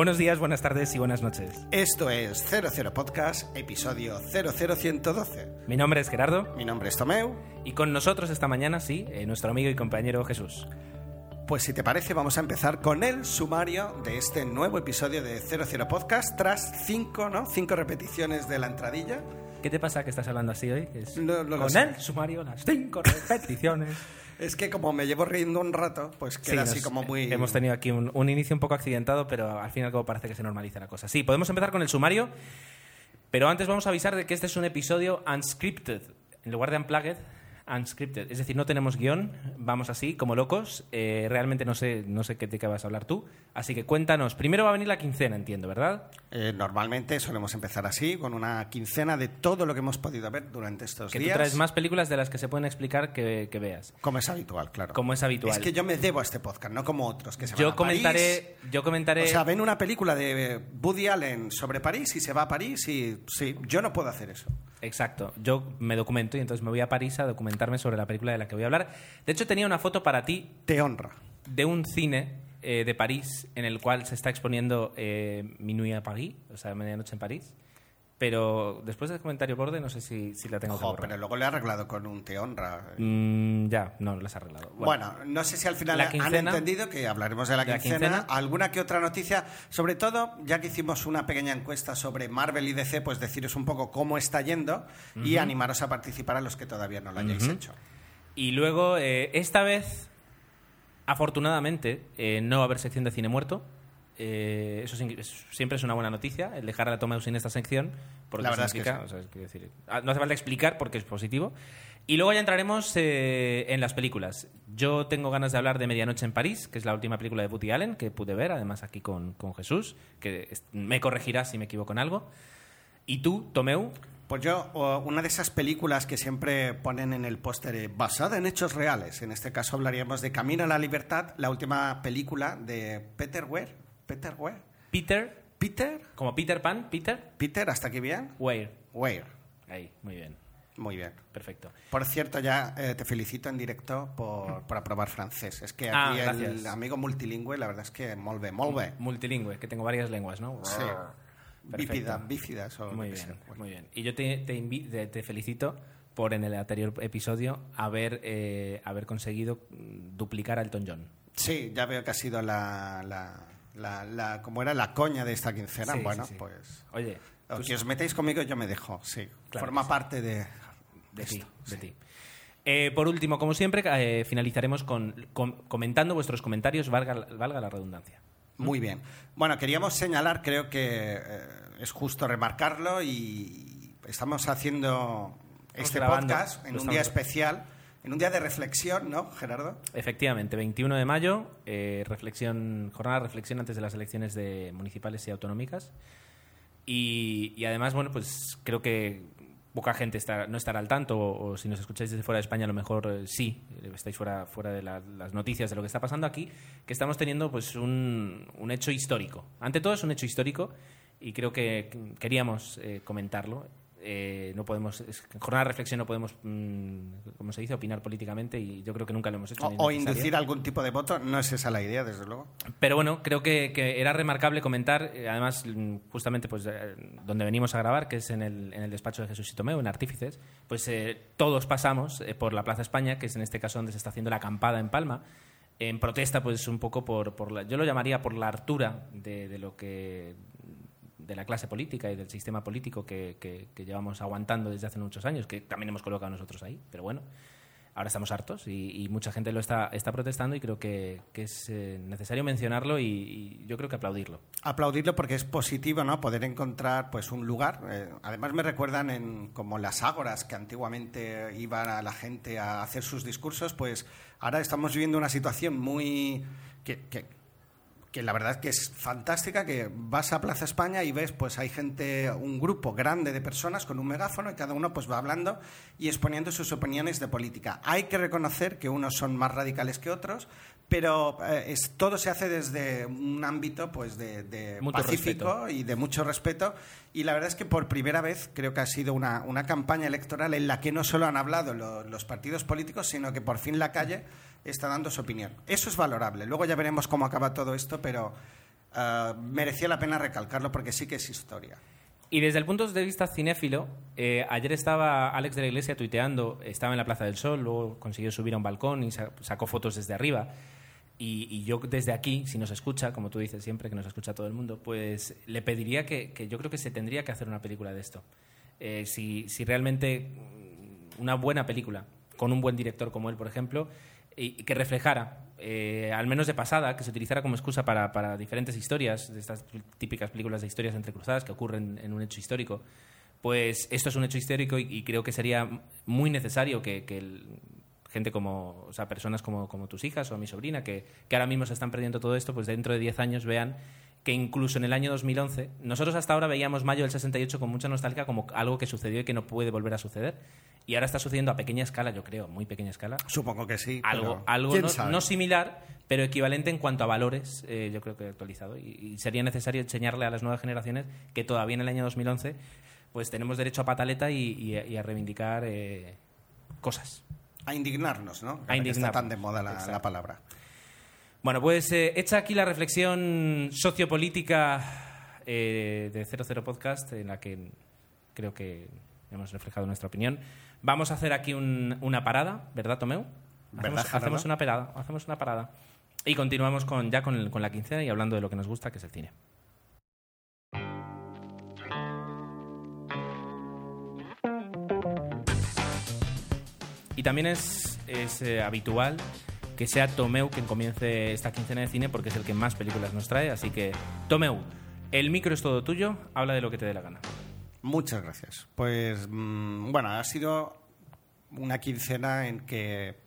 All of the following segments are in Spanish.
Buenos días, buenas tardes y buenas noches. Esto es 00 Podcast, episodio 00112. Mi nombre es Gerardo Mi nombre es Tomeu. y con nosotros esta mañana, sí, eh, nuestro amigo y compañero Jesús. Pues si te parece, vamos a empezar con el sumario de este nuevo episodio de 00 Podcast, tras cinco, ¿no? Cinco repeticiones de la entradilla. ¿Qué te pasa que estás hablando así hoy? Es no lo con el sumario, las cinco repeticiones. Es que como me llevo riendo un rato, pues queda Sí, así como muy... Hemos tenido aquí un, un inicio un poco accidentado, pero al fin y al cabo parece que se normaliza la cosa. Sí, podemos empezar con el sumario, pero antes vamos a avisar de que este es un episodio unscripted. En lugar de unplugged, unscripted. Es decir, no tenemos guion, vamos así, como locos. Eh, realmente no sé, no sé qué, de qué vas a hablar tú. Así que cuéntanos. Primero va a venir la quincena, entiendo, ¿verdad? Eh, normalmente solemos empezar así, con una quincena de todo lo que hemos podido ver durante estos Que días. traes más películas de las que se pueden explicar que, que veas. Como es habitual, claro. Como es habitual. Es que yo me debo a este podcast, no como otros que se van Yo a comentaré, París. yo comentaré. O sea, ven una película de Woody Allen sobre París y se va a París y sí, yo no puedo hacer eso. Exacto. Yo me documento y entonces me voy a París a documentarme sobre la película de la que voy a hablar. De hecho, tenía una foto para ti Te honra. de un cine eh, de París en el cual se está exponiendo eh, Minuit à Paris, o sea, Medianoche en París. Pero después del comentario borde, no sé si, si la tengo que Jo, borrar. pero luego le he arreglado con un te honra. Mm, ya, no, no las has arreglado. Bueno, no sé si al final La han entendido que hablaremos de la quincena, alguna que otra noticia, sobre todo ya que hicimos una pequeña encuesta sobre Marvel y DC, pues deciros un poco cómo está yendo y animaros a participar a los que todavía no lo hayáis hecho. Y luego, eh, esta vez, afortunadamente, eh, no va a haber sección de cine muerto. Eh, eso es- siempre es una buena noticia, el dejar a la toma sin esta sección. Porque La verdad es que sí. o sea, es decir, ah, no hace falta explicar porque es positivo. Y luego ya entraremos eh, en las películas. Yo tengo ganas de hablar de Medianoche en París, que es la última película de Woody Allen que pude ver, además aquí con, con Jesús, que me corregirá si me equivoco en algo. Y tú, Tomeu, Pues yo, una de esas películas que siempre ponen en el póster eh, basada en hechos reales, en este caso hablaríamos de Camino a la Libertad, la última película de Peter Weir. Peter Weir. Peter, Peter. como Peter Pan, Peter Peter, hasta aquí bien. Weir. Weir. Ahí, muy bien, Muy bien. perfecto. Por cierto, ya eh, te felicito en directo por, por aprobar francés. Es que Ah, aquí el amigo multilingüe, la verdad es que molve, molve. Multilingüe, que tengo varias lenguas, ¿no? Sí. Bífida, bífidas Muy que bien, muy bien. Y yo te, felicito por en el anterior episodio haber, eh, haber conseguido mm, duplicar a Elton John. Sí, ya veo que ha sido la, la, la, la- como era la coña de esta quincena. Sí, bueno, sí, sí. pues Oye, tú que os metéis conmigo yo me dejo, sí. Claro Forma parte de, de esto. ti, de ti. Eh, por último, como siempre, eh, finalizaremos con, con- comentando vuestros comentarios, valga, valga la redundancia. Muy bien. Bueno, queríamos señalar, creo que eh, es justo remarcarlo y estamos haciendo este podcast en un día especial, en un día de reflexión, ¿no, Gerardo? Efectivamente, 21 de mayo, eh, reflexión, jornada de reflexión antes de las elecciones de municipales y autonómicas. Y, además, bueno, pues creo que poca gente está, no estará al tanto, o, si nos escucháis desde fuera de España, a lo mejor eh, sí, eh, estáis fuera, fuera de la- las noticias de lo que está pasando aquí, que estamos teniendo pues un, un hecho histórico. Ante todo es un hecho histórico y creo que queríamos comentarlo. Eh, no podemos, es- jornada de reflexión no podemos, mm, como se dice, opinar políticamente y yo creo que nunca lo hemos hecho. O, inducir algún tipo de voto, no es esa la idea, desde luego. Pero bueno, creo que, que era remarcable comentar, eh, además, mm, justamente pues eh, donde venimos a grabar, que es en el, en el despacho de Jesús y Tomeo, en Artífices, pues eh, todos pasamos por la Plaza España, que es en este caso donde se está haciendo la acampada en Palma, en protesta pues un poco por, por la, yo lo llamaría por la hartura de, de lo que de la clase política y del sistema político que, llevamos aguantando desde hace muchos años, que también hemos colocado nosotros ahí, pero bueno, ahora estamos hartos y, mucha gente lo está, está protestando y creo que, es eh, necesario mencionarlo y, yo creo que aplaudirlo. Aplaudirlo porque es positivo, ¿no? Poder encontrar pues un lugar. Eh, además me recuerdan en como las ágoras que antiguamente iba a la gente a hacer sus discursos, pues ahora estamos viviendo una situación muy que, que la verdad que es fantástica, que vas a Plaza España y ves, pues hay gente, un grupo grande de personas con un megáfono y cada uno pues va hablando y exponiendo sus opiniones de política. Hay que reconocer que unos son más radicales que otros, pero eh, todo se hace desde un ámbito pues de, pacífico y de mucho respeto y la verdad es que por primera vez creo que ha sido una, campaña electoral en la que no solo han hablado los partidos políticos, sino que por fin la calle está dando su opinión. Eso es valorable. Luego ya veremos cómo acaba todo esto, pero uh, merecía la pena recalcarlo porque sí que es historia. Y desde el punto de vista cinéfilo, eh, ayer estaba Alex de la Iglesia tuiteando, estaba en la Plaza del Sol, luego consiguió subir a un balcón y sacó fotos desde arriba. Y, yo desde aquí, si nos escucha, como tú dices siempre, que nos escucha todo el mundo, pues le pediría que, yo creo que se tendría que hacer una película de esto. Eh, si, si realmente una buena película, con un buen director como él, por ejemplo, y que reflejara, eh, al menos de pasada, que se utilizara como excusa para, diferentes historias, de estas típicas películas de historias entrecruzadas que ocurren en un hecho histórico, pues esto es un hecho histórico y, creo que sería muy necesario que, que gente como, o sea, personas como, como, tus hijas o mi sobrina, que, que ahora mismo se están perdiendo todo esto, pues dentro de 10 años vean que incluso en el año 2011, nosotros hasta ahora veíamos mayo del 68 con mucha nostalgia como algo que sucedió y que no puede volver a suceder. Y ahora está sucediendo a pequeña escala, yo creo, muy pequeña escala. Supongo que sí. Algo, algo no, similar, pero equivalente en cuanto a valores, eh, yo creo que actualizado. Y, sería necesario enseñarle a las nuevas generaciones que todavía en el año 2011 pues tenemos derecho a pataleta y, a reivindicar eh, cosas. A indignarnos, ¿no? A indignarnos. Está tan de moda la, palabra. Bueno, pues eh, hecha aquí la reflexión sociopolítica de 00 Podcast, en la que creo que hemos reflejado nuestra opinión. Vamos a hacer aquí una parada, ¿verdad, Tomeu? Hacemos, una parada, hacemos una parada. Y continuamos con, ya con, la quincena y hablando de lo que nos gusta, que es el cine. Y también es, eh, habitual que sea Tomeu quien comience esta quincena de cine porque es el que más películas nos trae. Así que, Tomeu, el micro es todo tuyo, habla de lo que te dé la gana. Muchas gracias. Pues mm, bueno, ha sido una quincena en que,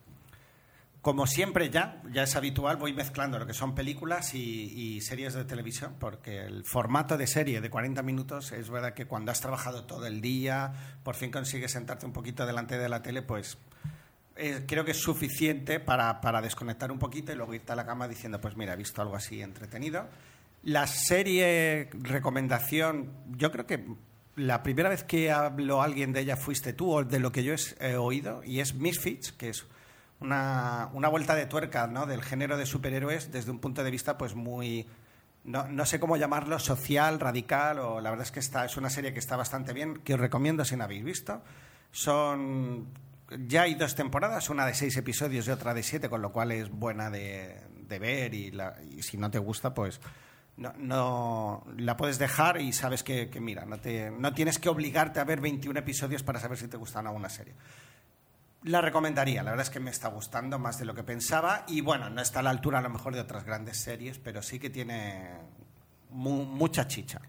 como siempre ya, ya es habitual, voy mezclando lo que son películas y, series de televisión, porque el formato de serie de 40 minutos es verdad que cuando has trabajado todo el día, por fin consigues sentarte un poquito delante de la tele, pues eh, creo que es suficiente para, para desconectar un poquito y luego irte a la cama diciendo, pues mira, he visto algo así entretenido. La serie recomendación, yo creo que la primera vez que habló alguien de ella fuiste tú, o de lo que yo he oído, y es Misfits, que es una, vuelta de tuerca ¿no? del género de superhéroes desde un punto de vista pues muy... No, sé cómo llamarlo, social, radical, o la verdad es que esta es una serie que está bastante bien, que os recomiendo si no habéis visto. Son... Ya hay dos temporadas, una de seis episodios y otra de siete, con lo cual es buena de, ver y, y si no te gusta, pues no, la puedes dejar y sabes que, mira, no, te, no tienes que obligarte a ver 21 episodios para saber si te gusta o no una serie. La recomendaría, la verdad es que me está gustando más de lo que pensaba y bueno, no está a la altura a lo mejor de otras grandes series, pero sí que tiene mucha chicha.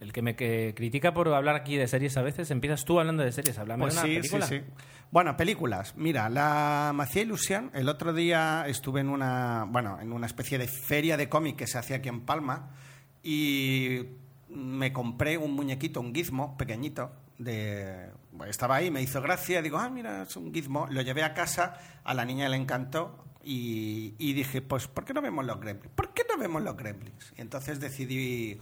El que me critica por hablar aquí de series a veces, empiezas tú hablando de series, hablando pues de una película. Sí, sí. Bueno, películas. Mira, la me hacía ilusión. El otro día estuve en una, bueno, en una especie de feria de cómic que se hacía aquí en Palma y me compré un muñequito, un gizmo pequeñito. De, estaba ahí, me hizo gracia, digo, ah, mira, es un gizmo. Lo llevé a casa, a la niña le encantó y, dije, pues, ¿por qué no vemos los gremlins? ¿Por qué no vemos los gremlins? Y entonces decidí...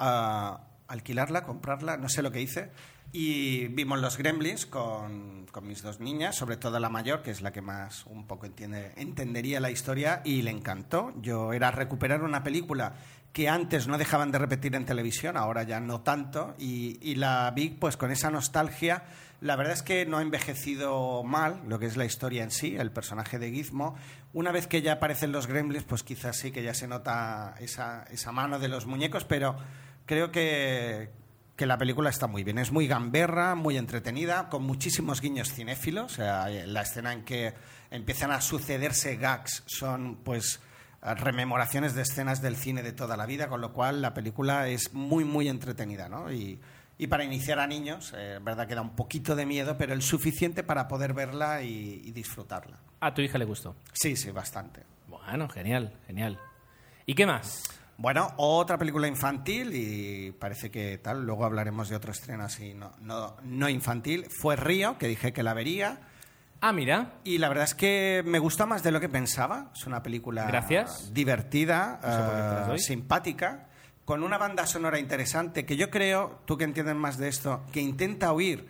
Uh, alquilarla, comprarla, no sé lo que hice. Y vimos los Gremlins con, con, mis dos niñas, sobre todo la mayor, que es la que más un poco entiende, entendería la historia, y le encantó. Yo era recuperar una película que antes no dejaban de repetir en televisión, ahora ya no tanto, y, la vi pues con esa nostalgia. La verdad es que no ha envejecido mal lo que es la historia en sí, el personaje de Gizmo. Una vez que ya aparecen los gremlins, pues quizás sí que ya se nota esa, esa mano de los muñecos, pero creo que, que la película está muy bien. Es muy gamberra, muy entretenida, con muchísimos guiños cinéfilos. O sea, la escena en que empiezan a sucederse gags son, pues, rememoraciones de escenas del cine de toda la vida, con lo cual la película es muy, muy entretenida, ¿no? Y, y para iniciar a niños, eh, verdad que da un poquito de miedo, pero el suficiente para poder verla y, y disfrutarla. ¿A tu hija le gustó? Sí, sí, bastante. Bueno, genial, genial. ¿Y qué más? Bueno, otra película infantil y parece que tal, luego hablaremos de otro estreno así no, no, no infantil. Fue Río, que dije que la vería. Ah, mira. Y la verdad es que me gustó más de lo que pensaba. Es una película Gracias. divertida, eh, simpática, con una banda sonora interesante que yo creo, tú que entiendes más de esto, que intenta huir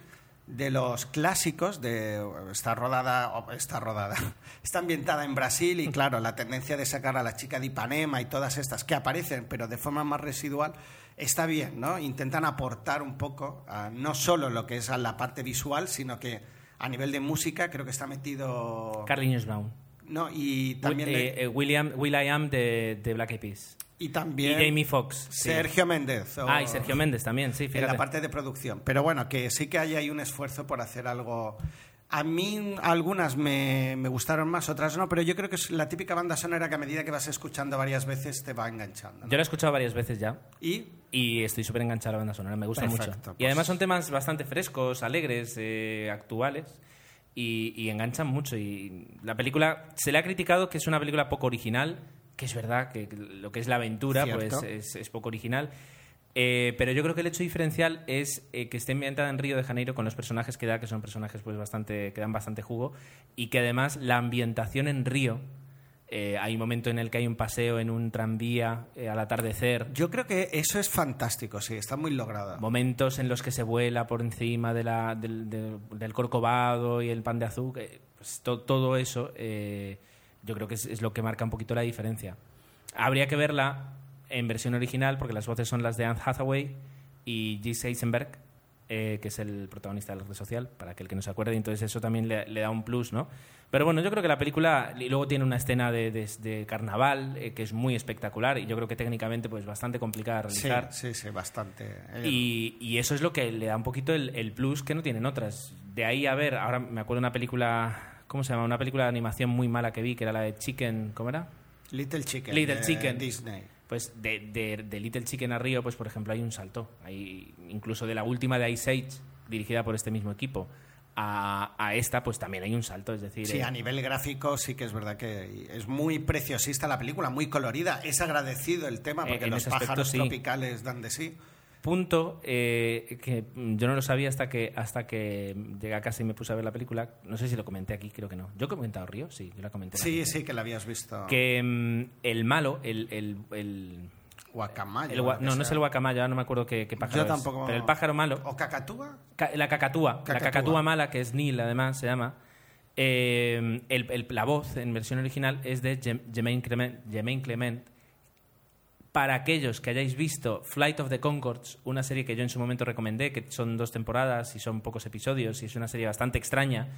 de los clásicos de está rodada está rodada está ambientada en Brasil y claro la tendencia de sacar a la chica de Ipanema y todas estas que aparecen pero de forma más residual está bien no intentan aportar un poco a no solo lo que es a la parte visual sino que a nivel de música creo que está metido Carlinhos Brown. no y también de- eh, eh, William, Will I Am de, de Black Eyed Peas. Y Y también Jamie Foxx. sí. Sergio Méndez o- Ah, y Sergio Méndez también, sí, en fíjate. la parte de producción. Pero bueno, que sí que hay ahí un esfuerzo por hacer algo. A mí algunas me, me gustaron más, otras no, pero yo creo que es la típica banda sonora que a medida que vas escuchando varias veces te va enganchando. ¿no? Yo la he escuchado varias veces ya. Y Y estoy súper enganchado a la banda sonora, me gusta Perfecto, mucho. Y pues- además son temas bastante frescos, alegres, eh, actuales. Y, y enganchan mucho. Y la película se le ha criticado que es una película poco original, que es verdad que lo que es la aventura Cierto. pues es, es poco original. Eh, pero yo creo que el hecho diferencial es eh, que esté ambientada en Río de Janeiro con los personajes que da, que son personajes pues bastante que dan bastante jugo y que además la ambientación en Río eh, hay un momento en el que hay un paseo en un tranvía eh, al atardecer yo creo que eso es fantástico, sí, está muy logrado. momentos en los que se vuela por encima de la- del, del- del corcovado y el pan de azúcar, eh, pues to- todo eso eh, yo creo que es, es lo que marca un poquito la diferencia. Habría que verla en versión original porque las voces son las de Anne Hathaway y Jesse Eisenberg, eh, que es el protagonista de la red social, para aquel que no se acuerde, y entonces eso también le, le da un plus, ¿no? Pero bueno, yo creo que la película, y luego tiene una escena de, de- de carnaval eh, que es muy espectacular y yo creo que técnicamente pues bastante complicada de Sí, realizar. sí, sí, bastante. Eh, Y, y eso es lo que le da un poquito el, el plus que no tienen otras. De ahí a ver, ahora me acuerdo de una película, ¿cómo se llama? Una película de animación muy mala que vi, que era la de Chicken, ¿cómo era? Little Chicken. Little Chicken. Disney. Pues de, de- de Little Chicken a Río, pues por ejemplo hay un salto. Hay, incluso de la última de Ice Age, dirigida por este mismo equipo, a, a esta, pues también hay un salto. Es decir, Sí, eh, a nivel gráfico sí que es verdad que es muy preciosista la película, muy colorida. Es agradecido el tema porque Eh, en los aspecto pájaros sí. tropicales dan de sí. Punto eh, que yo no lo sabía hasta que hasta que llegué a casa y me puse a ver la película. No sé si lo comenté aquí, creo que no. ¿Yo he comentado Río? Sí, yo la comenté. Sí, sí, que la habías visto. Que mm, el malo, el... el, el- Guacamayo. el no, no es el guacamayo, ahora no me acuerdo qué, qué pájaro Yo es. tampoco. Pero el pájaro malo, ¿O cacatúa? ca- la cacatúa, la Cacatúa. mala, que es Neil además, se llama, eh, el- el- la voz en versión original es de Jem- Jermaine Clement, Jermaine Clement. Para aquellos que hayáis visto Flight of the Concords, una serie que yo en su momento recomendé, que son dos temporadas y son pocos episodios y es una serie bastante extraña,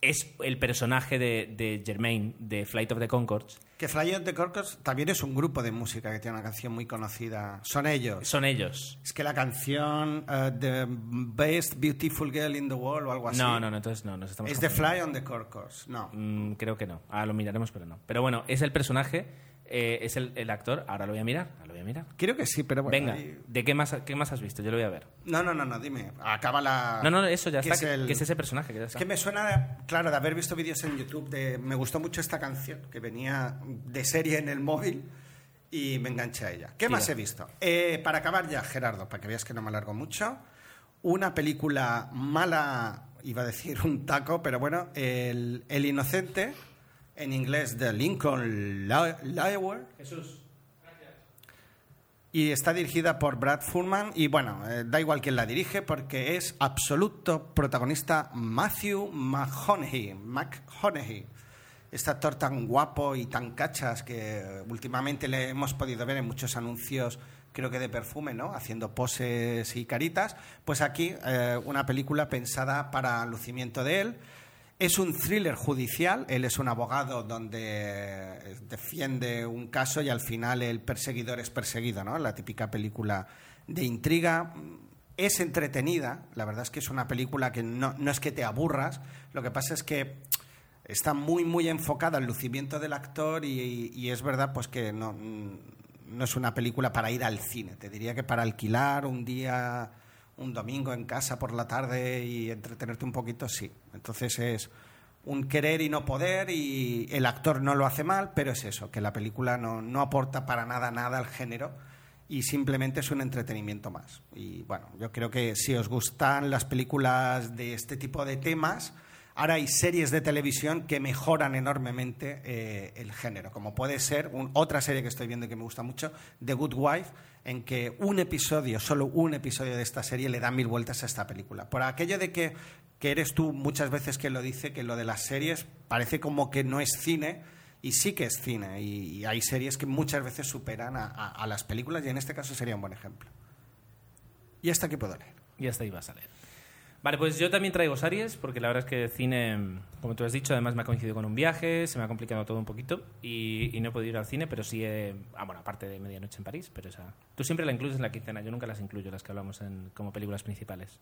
es el personaje de, de Jermaine de Flight of the Concords. Que Fly of the Corcos también es un grupo de música que tiene una canción muy conocida. Son ellos. Son ellos. Es que la canción eh, The Best Beautiful Girl in the World o algo así. No, no, no, entonces no, nos estamos Es The. Fly on the Corcos. No. Mm, creo que no. Ahora lo miraremos, pero no. Pero bueno, es el personaje, eh, es el, el actor. Ahora lo voy a mirar. Ahora lo voy a mirar. Creo que sí, pero bueno. Venga, ahí- ¿de qué más, qué más has visto? Yo lo voy a ver. No, no, no, no, dime. Acaba la. No, no, eso ya está. es que- el- que es ese personaje. Que ya Es está. que me suena, claro, de haber visto vídeos en YouTube de... Me gustó mucho esta canción, que venía de serie en el móvil y me enganché a ella. ¿Qué Tira. más he visto? Eh, para acabar ya, Gerardo, para que veas que no me alargo mucho, una película mala, iba a decir un taco, pero bueno, El, El Inocente, en inglés de Lincoln Lawyer. Jesús. Y está dirigida por Brad Furman y bueno, eh, da igual quién la dirige porque es absoluto protagonista Matthew McConaughey. McConaughey. Este actor tan guapo y tan cachas que últimamente le hemos podido ver en muchos anuncios, creo que de perfume, ¿no? Haciendo poses y caritas. Pues aquí eh, una película pensada para lucimiento de él. Es un thriller judicial, él es un abogado donde eh, defiende un caso y al final el perseguidor es perseguido, ¿no? La típica película de intriga. es entretenida, la verdad es que es una película que no, no es que te aburras, lo que pasa es que está muy, muy enfocada al lucimiento del actor y, es verdad pues que no, no es una película para ir al cine, te diría que para alquilar un día, un domingo en casa por la tarde y entretenerte un poquito, sí. Entonces es un querer y no poder y el actor no lo hace mal, pero es eso, que la película no, no aporta para nada nada al género y simplemente es un entretenimiento más. Y bueno, yo creo que si os gustan las películas de este tipo de temas, ahora hay series de televisión que mejoran enormemente eh, el género, como puede ser un- otra serie que estoy viendo y que me gusta mucho, The Good Wife, en que un episodio, solo un episodio de esta serie le da mil vueltas a esta película. Por aquello de que, que eres tú muchas veces que lo dice, que lo de las series parece como que no es cine, y sí que es cine, y, hay series que muchas veces superan a, a- las películas, y en este caso sería un buen ejemplo. Y hasta aquí puedo leer. Y hasta ahí va a salir. Vale, pues yo también traigo series, porque la verdad es que cine, como tú has dicho, además me ha coincidido con un viaje, se me ha complicado todo un poquito y, y no he podido ir al cine, pero sí, he, ah, bueno, aparte de Medianoche en París, pero esa... Tú siempre la incluyes en la quincena, yo nunca las incluyo, las que hablamos en, como películas principales.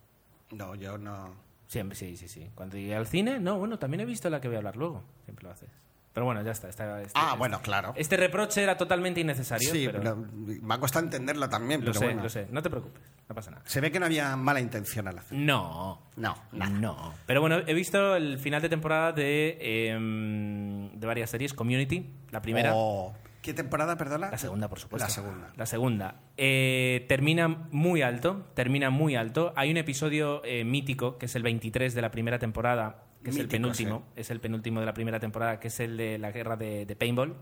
No, yo no... Siempre, sí, sí, sí. Cuando llegué al cine, no, bueno, también he visto la que voy a hablar luego, siempre lo haces. Pero bueno, ya está. está este, Ah, bueno, claro. Este reproche era totalmente innecesario. Sí, pero me ha costado entenderlo también, lo pero sé, bueno. lo sé. No te preocupes, no pasa nada. Se ve que no había mala intención al hacer. No, No, nada. No. Pero bueno, he visto el final de temporada de, em, de varias series. Community, la primera. Oh, ¿Qué temporada, perdona? La segunda, por supuesto. La segunda. La segunda. Eh, termina muy alto, termina muy alto. Hay un episodio eh, mítico, que es el 23 de la primera temporada, que es el penúltimo, es el penúltimo de la primera temporada, que es el de la guerra de, de paintball.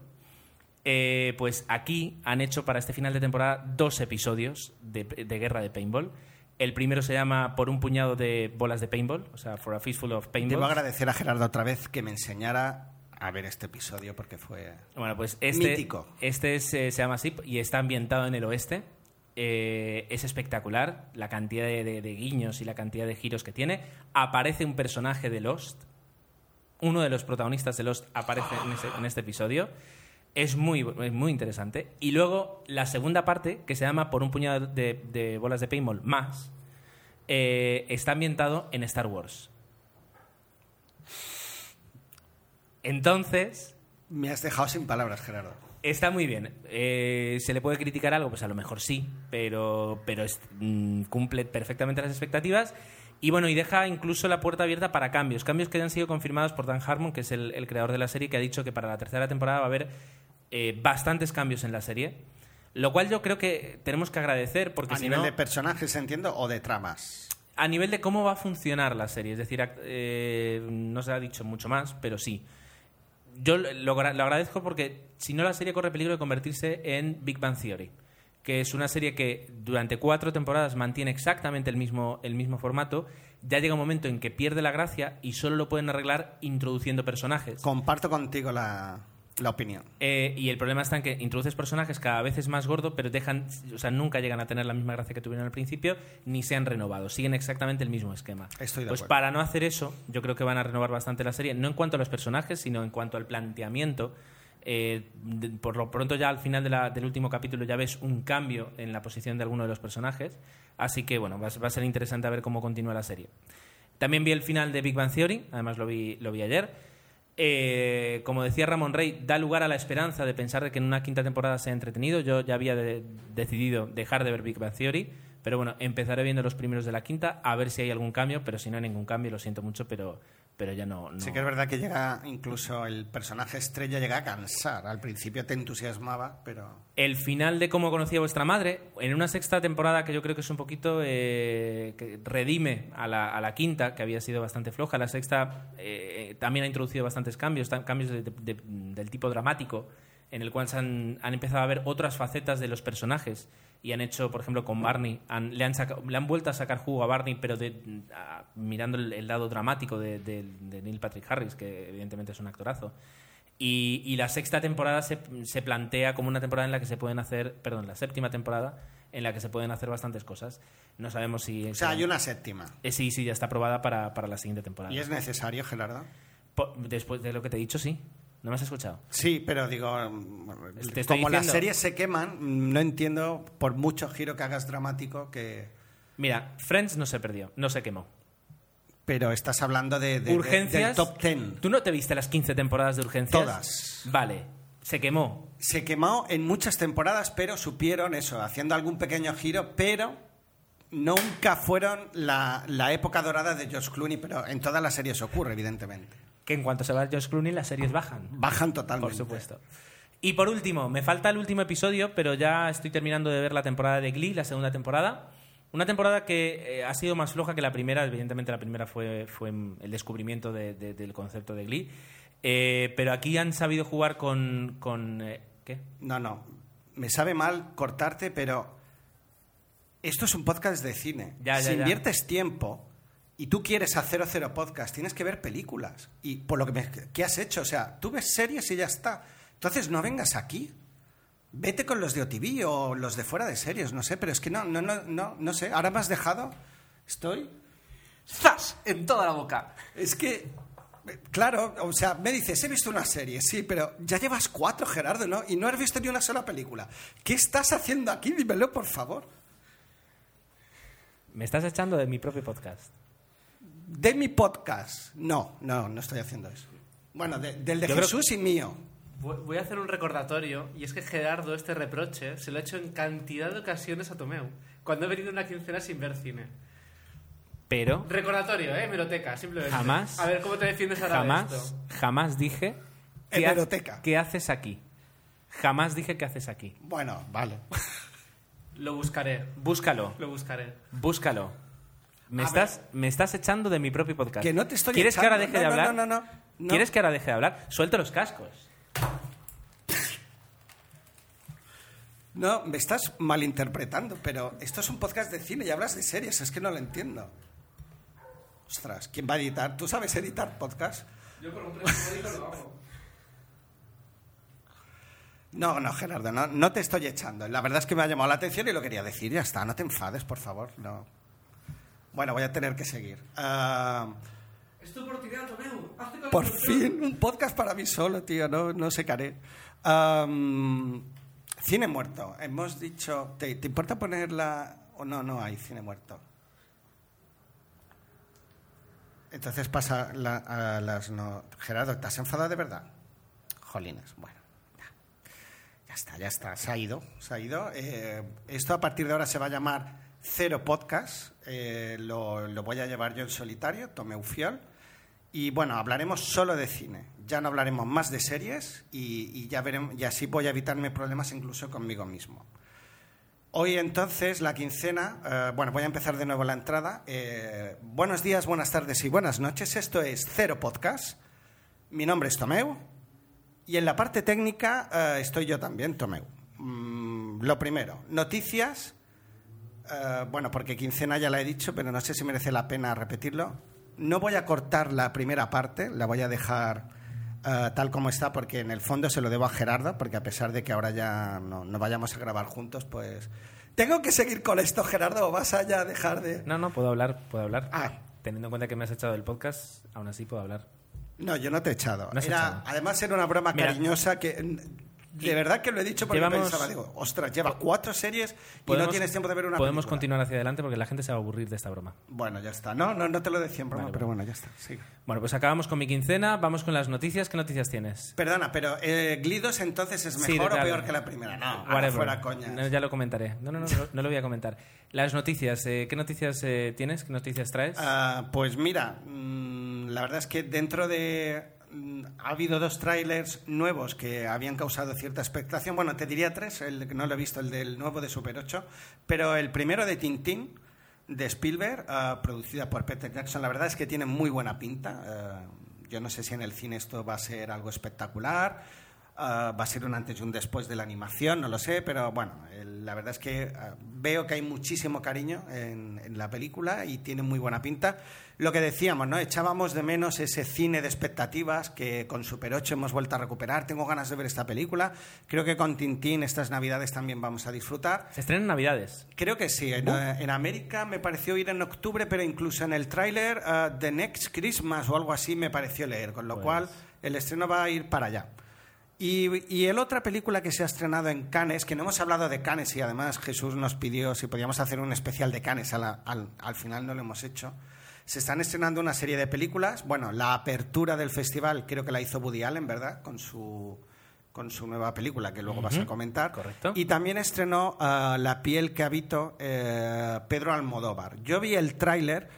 Eh, pues aquí han hecho para este final de temporada dos episodios de, de guerra de paintball. El primero se llama Por un puñado de bolas de paintball, o sea, For a Fistful of Paintball. Debo agradecer a Gerardo otra vez que me enseñara a ver este episodio porque fue... Bueno, pues este, Mítico. este es, eh, se llama así y está ambientado en el oeste. Eh, es espectacular la cantidad de, guiños y la cantidad de giros que tiene. Aparece un personaje de Lost. Uno de los protagonistas de Lost aparece en, este episodio. Es muy, es muy interesante. Y luego la segunda parte, que se llama Por un puñado de, de bolas de paintball más, eh, está ambientado en Star Wars. Entonces, Me has dejado sin palabras, Gerardo. Está muy bien. Eh, ¿Se le puede criticar algo? Pues a lo mejor sí, pero, pero es- mm, cumple perfectamente las expectativas. Y bueno, y deja incluso la puerta abierta para cambios. Cambios que ya han sido confirmados por Dan Harmon, que es el, el creador de la serie, que ha dicho que para la tercera temporada va a haber eh, bastantes cambios en la serie. Lo cual yo creo que tenemos que agradecer, porque a si nivel no, de personajes, entiendo, o de tramas. a nivel de cómo va a funcionar la serie. Es decir, eh, no se ha dicho mucho más, pero sí. Yo lo, lo agra- lo agradezco porque si no la serie corre peligro de convertirse en Big Bang Theory, que es una serie que durante cuatro temporadas mantiene exactamente el mismo, el mismo formato. Ya llega un momento en que pierde la gracia y solo lo pueden arreglar introduciendo personajes. Comparto contigo la, la opinión. Eh, y el problema está en que introduces personajes cada vez es más gordo, pero dejan, o sea, nunca llegan a tener la misma gracia que tuvieron al principio, ni se han renovado. Siguen exactamente el mismo esquema. Estoy de pues acuerdo. para no hacer eso, yo creo que van a renovar bastante la serie, no en cuanto a los personajes, sino en cuanto al planteamiento. Eh, de- por lo pronto ya al final de la- del último capítulo ya ves un cambio en la posición de alguno de los personajes, así que bueno, va, a- va a ser interesante a ver cómo continúa la serie. También vi el final de Big Bang Theory, además lo vi, lo vi ayer. Eh, como decía Ramón Rey, da lugar a la esperanza de pensar de que en una quinta temporada sea entretenido. Yo ya había de- decidido dejar de ver Big Bang Theory, pero bueno, empezaré viendo los primeros de la quinta a ver si hay algún cambio, pero si no hay ningún cambio, lo siento mucho, pero, pero ya no, no- Sí que es verdad que llega, incluso el personaje estrella llega a cansar. Al principio te entusiasmaba, pero... El final de cómo conocí a vuestra madre, en una sexta temporada que yo creo que es un poquito eh, que redime a la, a la quinta, que había sido bastante floja. La sexta eh, también ha introducido bastantes cambios, cambios de- de- del tipo dramático, en el cual se han, han empezado a ver otras facetas de los personajes y han hecho, por ejemplo, con Barney, han- le, han saca- le han vuelto a sacar jugo a Barney, pero de- a- mirando el, el lado dramático de, de- de Neil Patrick Harris, que evidentemente es un actorazo. Y, y la sexta temporada se, se plantea como una temporada en la que se pueden hacer, perdón, la séptima temporada en la que se pueden hacer bastantes cosas. No sabemos si... O sea, hay una séptima. Eh, sí, sí, ya está aprobada para, para la siguiente temporada. ¿Y es necesario, Gerardo? Después de lo que te he dicho, sí. ¿No me has escuchado? Sí, pero digo, como las series se queman, no entiendo, por mucho giro que hagas dramático, que, Mira, Friends no se perdió, no se quemó. Pero estás hablando de, de- de- Urgencias. del top 10. ¿Tú no te viste las 15 temporadas de Urgencias? Todas. Vale, se quemó. Se quemó en muchas temporadas, pero supieron eso, haciendo algún pequeño giro, pero nunca fueron la, la época dorada de George Clooney, pero en todas las series ocurre, evidentemente. Que en cuanto se va George Clooney, las series bajan. Bajan totalmente. Por supuesto. Y por último, me falta el último episodio, pero ya estoy terminando de ver la temporada de Glee, la segunda temporada. Una temporada que eh, ha sido más floja que la primera, evidentemente la primera fue, fue el descubrimiento de- de- del concepto de Glee. Eh, pero aquí han sabido jugar con... con eh, ¿Qué? No, no. Me sabe mal cortarte, pero esto es un podcast de cine. Ya, ya, si ya. inviertes tiempo y tú quieres hacer cero podcast, tienes que ver películas. Y por lo que me, ¿qué has hecho? O sea, tú ves series y ya está. Entonces no vengas aquí. Vete con los de OTV o los de fuera de series, no sé, pero es que no, no, no, no, no sé. Ahora me has dejado. Estoy. ¡Zas! En toda la boca. Es que, claro, o sea, me dices, he visto una serie, sí, pero ya llevas cuatro, Gerardo, ¿no? Y no has visto ni una sola película. ¿Qué estás haciendo aquí? Dímelo, por favor. Me estás echando de mi propio podcast. De mi podcast. No, no, no estoy haciendo eso. Bueno, de- del de Yo Jesús y mío. Voy a hacer un recordatorio, y es que Gerardo este reproche se lo ha hecho en cantidad de ocasiones a Tomeu, cuando he venido una quincena sin ver cine. Pero Recordatorio, ¿eh? Meroteca, simplemente. Jamás- A ver cómo te defiendes ahora de jamás, esto. jamás dije... ¿qué, ha- Hemeroteca. ¿Qué haces aquí? Jamás dije qué haces aquí. Bueno, vale. Lo buscaré, Búscalo. lo buscaré. Búscalo. Me estás, me estás echando de mi propio podcast. Que no te estoy ¿Quieres que ahora echando. deje No, de no, hablar? no, no, no. No. ¿Quieres que ahora deje de hablar? Suelta los cascos. No, me estás malinterpretando, pero esto es un podcast de cine y hablas de series, es que no lo entiendo. Ostras, ¿quién va a editar? ¿Tú sabes editar podcast? Yo con un precio lo hago. No, no, Gerardo, no, no te estoy echando. La verdad es que me ha llamado la atención y lo quería decir. Ya está, no te enfades, por favor. No. Bueno, voy a tener que seguir. Con por fin, un podcast para mí solo, tío. No, no secaré. Am, cine muerto. Hemos dicho... ¿te, te importa ponerla...? O no, no hay cine muerto. Entonces pasa la- a las... No. Gerardo, ¿te has enfadado de verdad? Jolines, bueno. Ya está, ya está. Se ha ido. Se ha ido. Eh, esto a partir de ahora se va a llamar Cero Podcast. Eh, lo, voy a llevar yo en solitario, Tomeu Fiol. Y bueno, hablaremos solo de cine. Ya no hablaremos más de series y, ya veremos, y así voy a evitarme problemas incluso conmigo mismo. Hoy entonces la quincena, eh, bueno, voy a empezar de nuevo la entrada. Eh, buenos días, buenas tardes y buenas noches. Esto es Cero Podcast. Mi nombre es Tomeu. Y en la parte técnica estoy yo también, Tomeu. Mm, lo primero, noticias. Eh, bueno, porque quincena ya la he dicho, pero no sé si merece la pena repetirlo. No voy a cortar la primera parte, la voy a dejar eh, tal como está, porque en el fondo se lo debo a Gerardo, porque a pesar de que ahora ya no, no vayamos a grabar juntos, pues... ¿Tengo que seguir con esto, Gerardo, o vas a ya dejar de...? No, no, puedo hablar, puedo hablar. Ah. Teniendo en cuenta que me has echado del podcast, aún así puedo hablar. No, yo no te he echado. No has Era- echado. Además era una broma Mira. cariñosa que... De verdad que lo he dicho porque Llevamos- pensaba, digo, ostras, lleva cuatro series y no tienes tiempo de ver una Podemos película. continuar hacia adelante porque la gente se va a aburrir de esta broma. Bueno, ya está. No, no, no te lo decía en broma, Vale, pero bueno, ya está. Sigue. Bueno, pues acabamos con mi quincena, vamos con las noticias. ¿Qué noticias tienes? Perdona, pero eh, Glidos entonces es Sí, mejor o peor que la primera. No, Whatever. fuera coñas. No, ya lo comentaré. No, no, no, no, no lo voy a comentar. Las noticias, eh, ¿qué noticias eh, tienes? ¿Qué noticias traes? Ah, pues mira, mm, la verdad es que dentro de... mm, ha habido dos trailers nuevos que habían causado cierta expectación. Bueno, te diría tres, el que no lo he visto, el del nuevo de Super 8, pero el primero de Tintín, de Spielberg, ah, producida por Peter Jackson, la verdad es que tiene muy buena pinta. Ah, yo no sé si en el cine esto va a ser algo espectacular, ah, va a ser un antes y un después de la animación, no lo sé, pero bueno, el- la verdad es que veo que hay muchísimo cariño en la película y tiene muy buena pinta. Lo que decíamos, ¿no? Echábamos de menos ese cine de expectativas que con Super 8 hemos vuelto a recuperar. Tengo ganas de ver esta película. Creo que con Tintín estas navidades también vamos a disfrutar. Se estrena en Navidades. Creo que sí. En, eh, en América me pareció ir en octubre, pero incluso en el tráiler eh, The Next Christmas o algo así me pareció leer, con lo Pues- cual el estreno va a ir para allá. Y, y el otra película que se ha estrenado en Cannes, que no hemos hablado de Cannes y además Jesús nos pidió si podíamos hacer un especial de Cannes, al, al, al final no lo hemos hecho. Se están estrenando una serie de películas. Bueno, la apertura del festival creo que la hizo Woody Allen, ¿verdad? Con su, con su nueva película que luego vas a comentar. correcto. Y también estrenó uh, La piel que habito eh, Pedro Almodóvar. Yo vi el tráiler.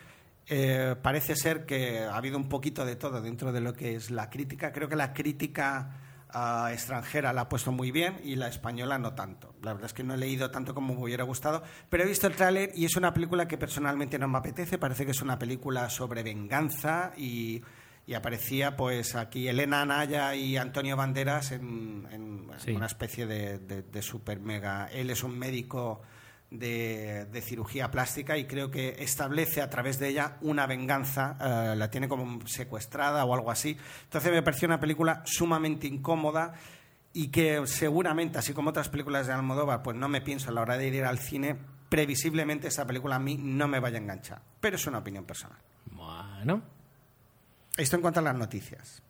Eh, parece ser que ha habido un poquito de todo dentro de lo que es la crítica. Creo que la crítica uh, extranjera la ha puesto muy bien y la española no tanto. La verdad es que no he leído tanto como me hubiera gustado, pero he visto el tráiler y es una película que personalmente no me apetece. Parece que es una película sobre venganza y, y aparecía pues aquí Elena Anaya y Antonio Banderas en, en Sí. una especie de, de- de super mega. Él es un médico de, de cirugía plástica y creo que establece a través de ella una venganza, eh, la tiene como secuestrada o algo así. Entonces me pareció una película sumamente incómoda y que seguramente, así como otras películas de Almodóvar, pues no me pienso a la hora de ir al cine, previsiblemente esa película a mí no me vaya a enganchar. Pero es una opinión personal. Bueno, Esto en cuanto a las noticias.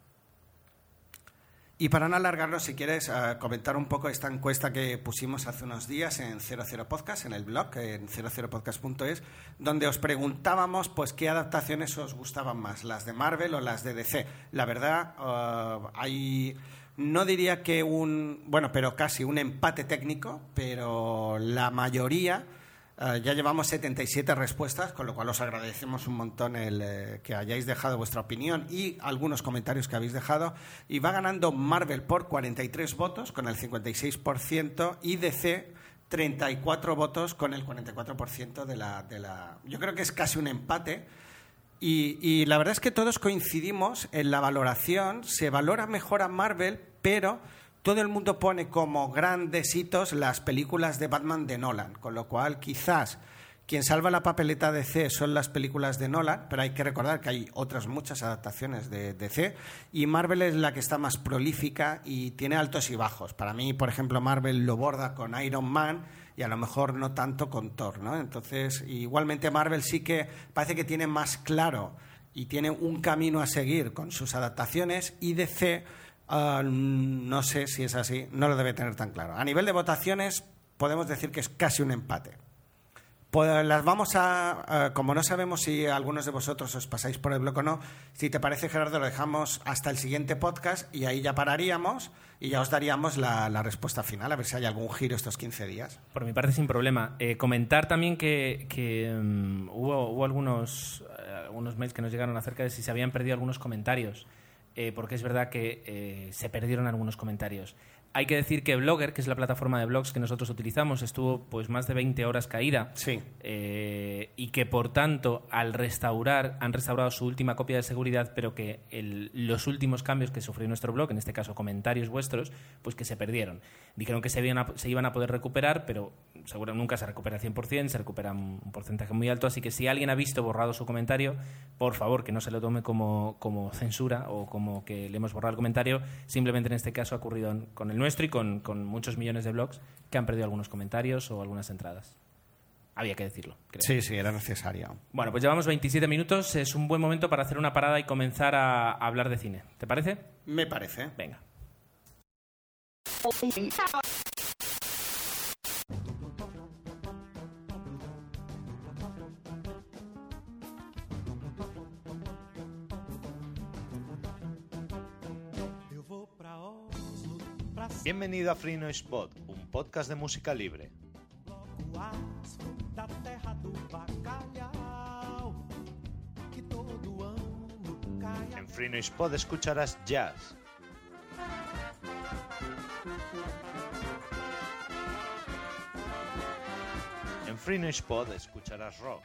Y para no alargarnos, si quieres eh, comentar un poco esta encuesta que pusimos hace unos días en 00 Podcast, en el blog, en 00podcast.es, donde os preguntábamos pues qué adaptaciones os gustaban más, las de Marvel o las de DC. La verdad, eh, hay, no diría que un, bueno, pero casi un empate técnico, pero la mayoría... Eh, ya llevamos 77 respuestas, con lo cual os agradecemos un montón el eh, que hayáis dejado vuestra opinión y algunos comentarios que habéis dejado. Y va ganando Marvel por 43 votos, con el 56%, y DC 34 votos, con el 44% de la, de la... Yo creo que es casi un empate. Y, y la verdad es que todos coincidimos en la valoración. Se valora mejor a Marvel, pero todo el mundo pone como grandes hitos las películas de Batman de Nolan, con lo cual quizás quien salva la papeleta de DC son las películas de Nolan, pero hay que recordar que hay otras muchas adaptaciones de DC y Marvel es la que está más prolífica y tiene altos y bajos. Para mí, por ejemplo, Marvel lo borda con Iron Man y a lo mejor no tanto con Thor, ¿no? Entonces, igualmente Marvel sí que parece que tiene más claro y tiene un camino a seguir con sus adaptaciones y DC ah, no sé si es así, no lo debe tener tan claro. A nivel de votaciones podemos decir que es casi un empate. Pues las vamos a, como no sabemos si algunos de vosotros os pasáis por el blog o no, si te parece Gerardo lo dejamos hasta el siguiente podcast y ahí ya pararíamos y ya os daríamos la, respuesta final, a ver si hay algún giro estos 15 días. por mi parte sin problema. Eh, comentar también que, mm, hubo, hubo algunos, eh, algunos mails que nos llegaron acerca de si se habían perdido algunos comentarios, eh, porque es verdad que eh, se perdieron algunos comentarios. Hay que decir que Blogger, que es la plataforma de blogs que nosotros utilizamos, estuvo pues más de 20 horas caída. Sí. Eh, y que por tanto al restaurar han restaurado su última copia de seguridad pero que el- los últimos cambios que sufrió nuestro blog en este caso comentarios vuestros pues que se perdieron dijeron que se iban a, se iban a poder recuperar pero seguro nunca se recupera al 100% se recupera un un porcentaje muy alto así que si alguien ha visto borrado su comentario por favor que no se lo tome como, como censura o como que le hemos borrado el comentario simplemente en este caso ha ocurrido con el nuestro y con, con muchos millones de blogs que han perdido algunos comentarios o algunas entradas había que decirlo creo. Sí, sí, era necesario. Bueno, pues llevamos 27 minutos. Es un buen momento para hacer una parada y comenzar a a hablar de cine. ¿Te parece? Me parece. Venga. Bienvenido a Free Noise Pod, un podcast de música libre. En Free Noise Pod escucharás jazz, en Free Noise Pod escucharás rock,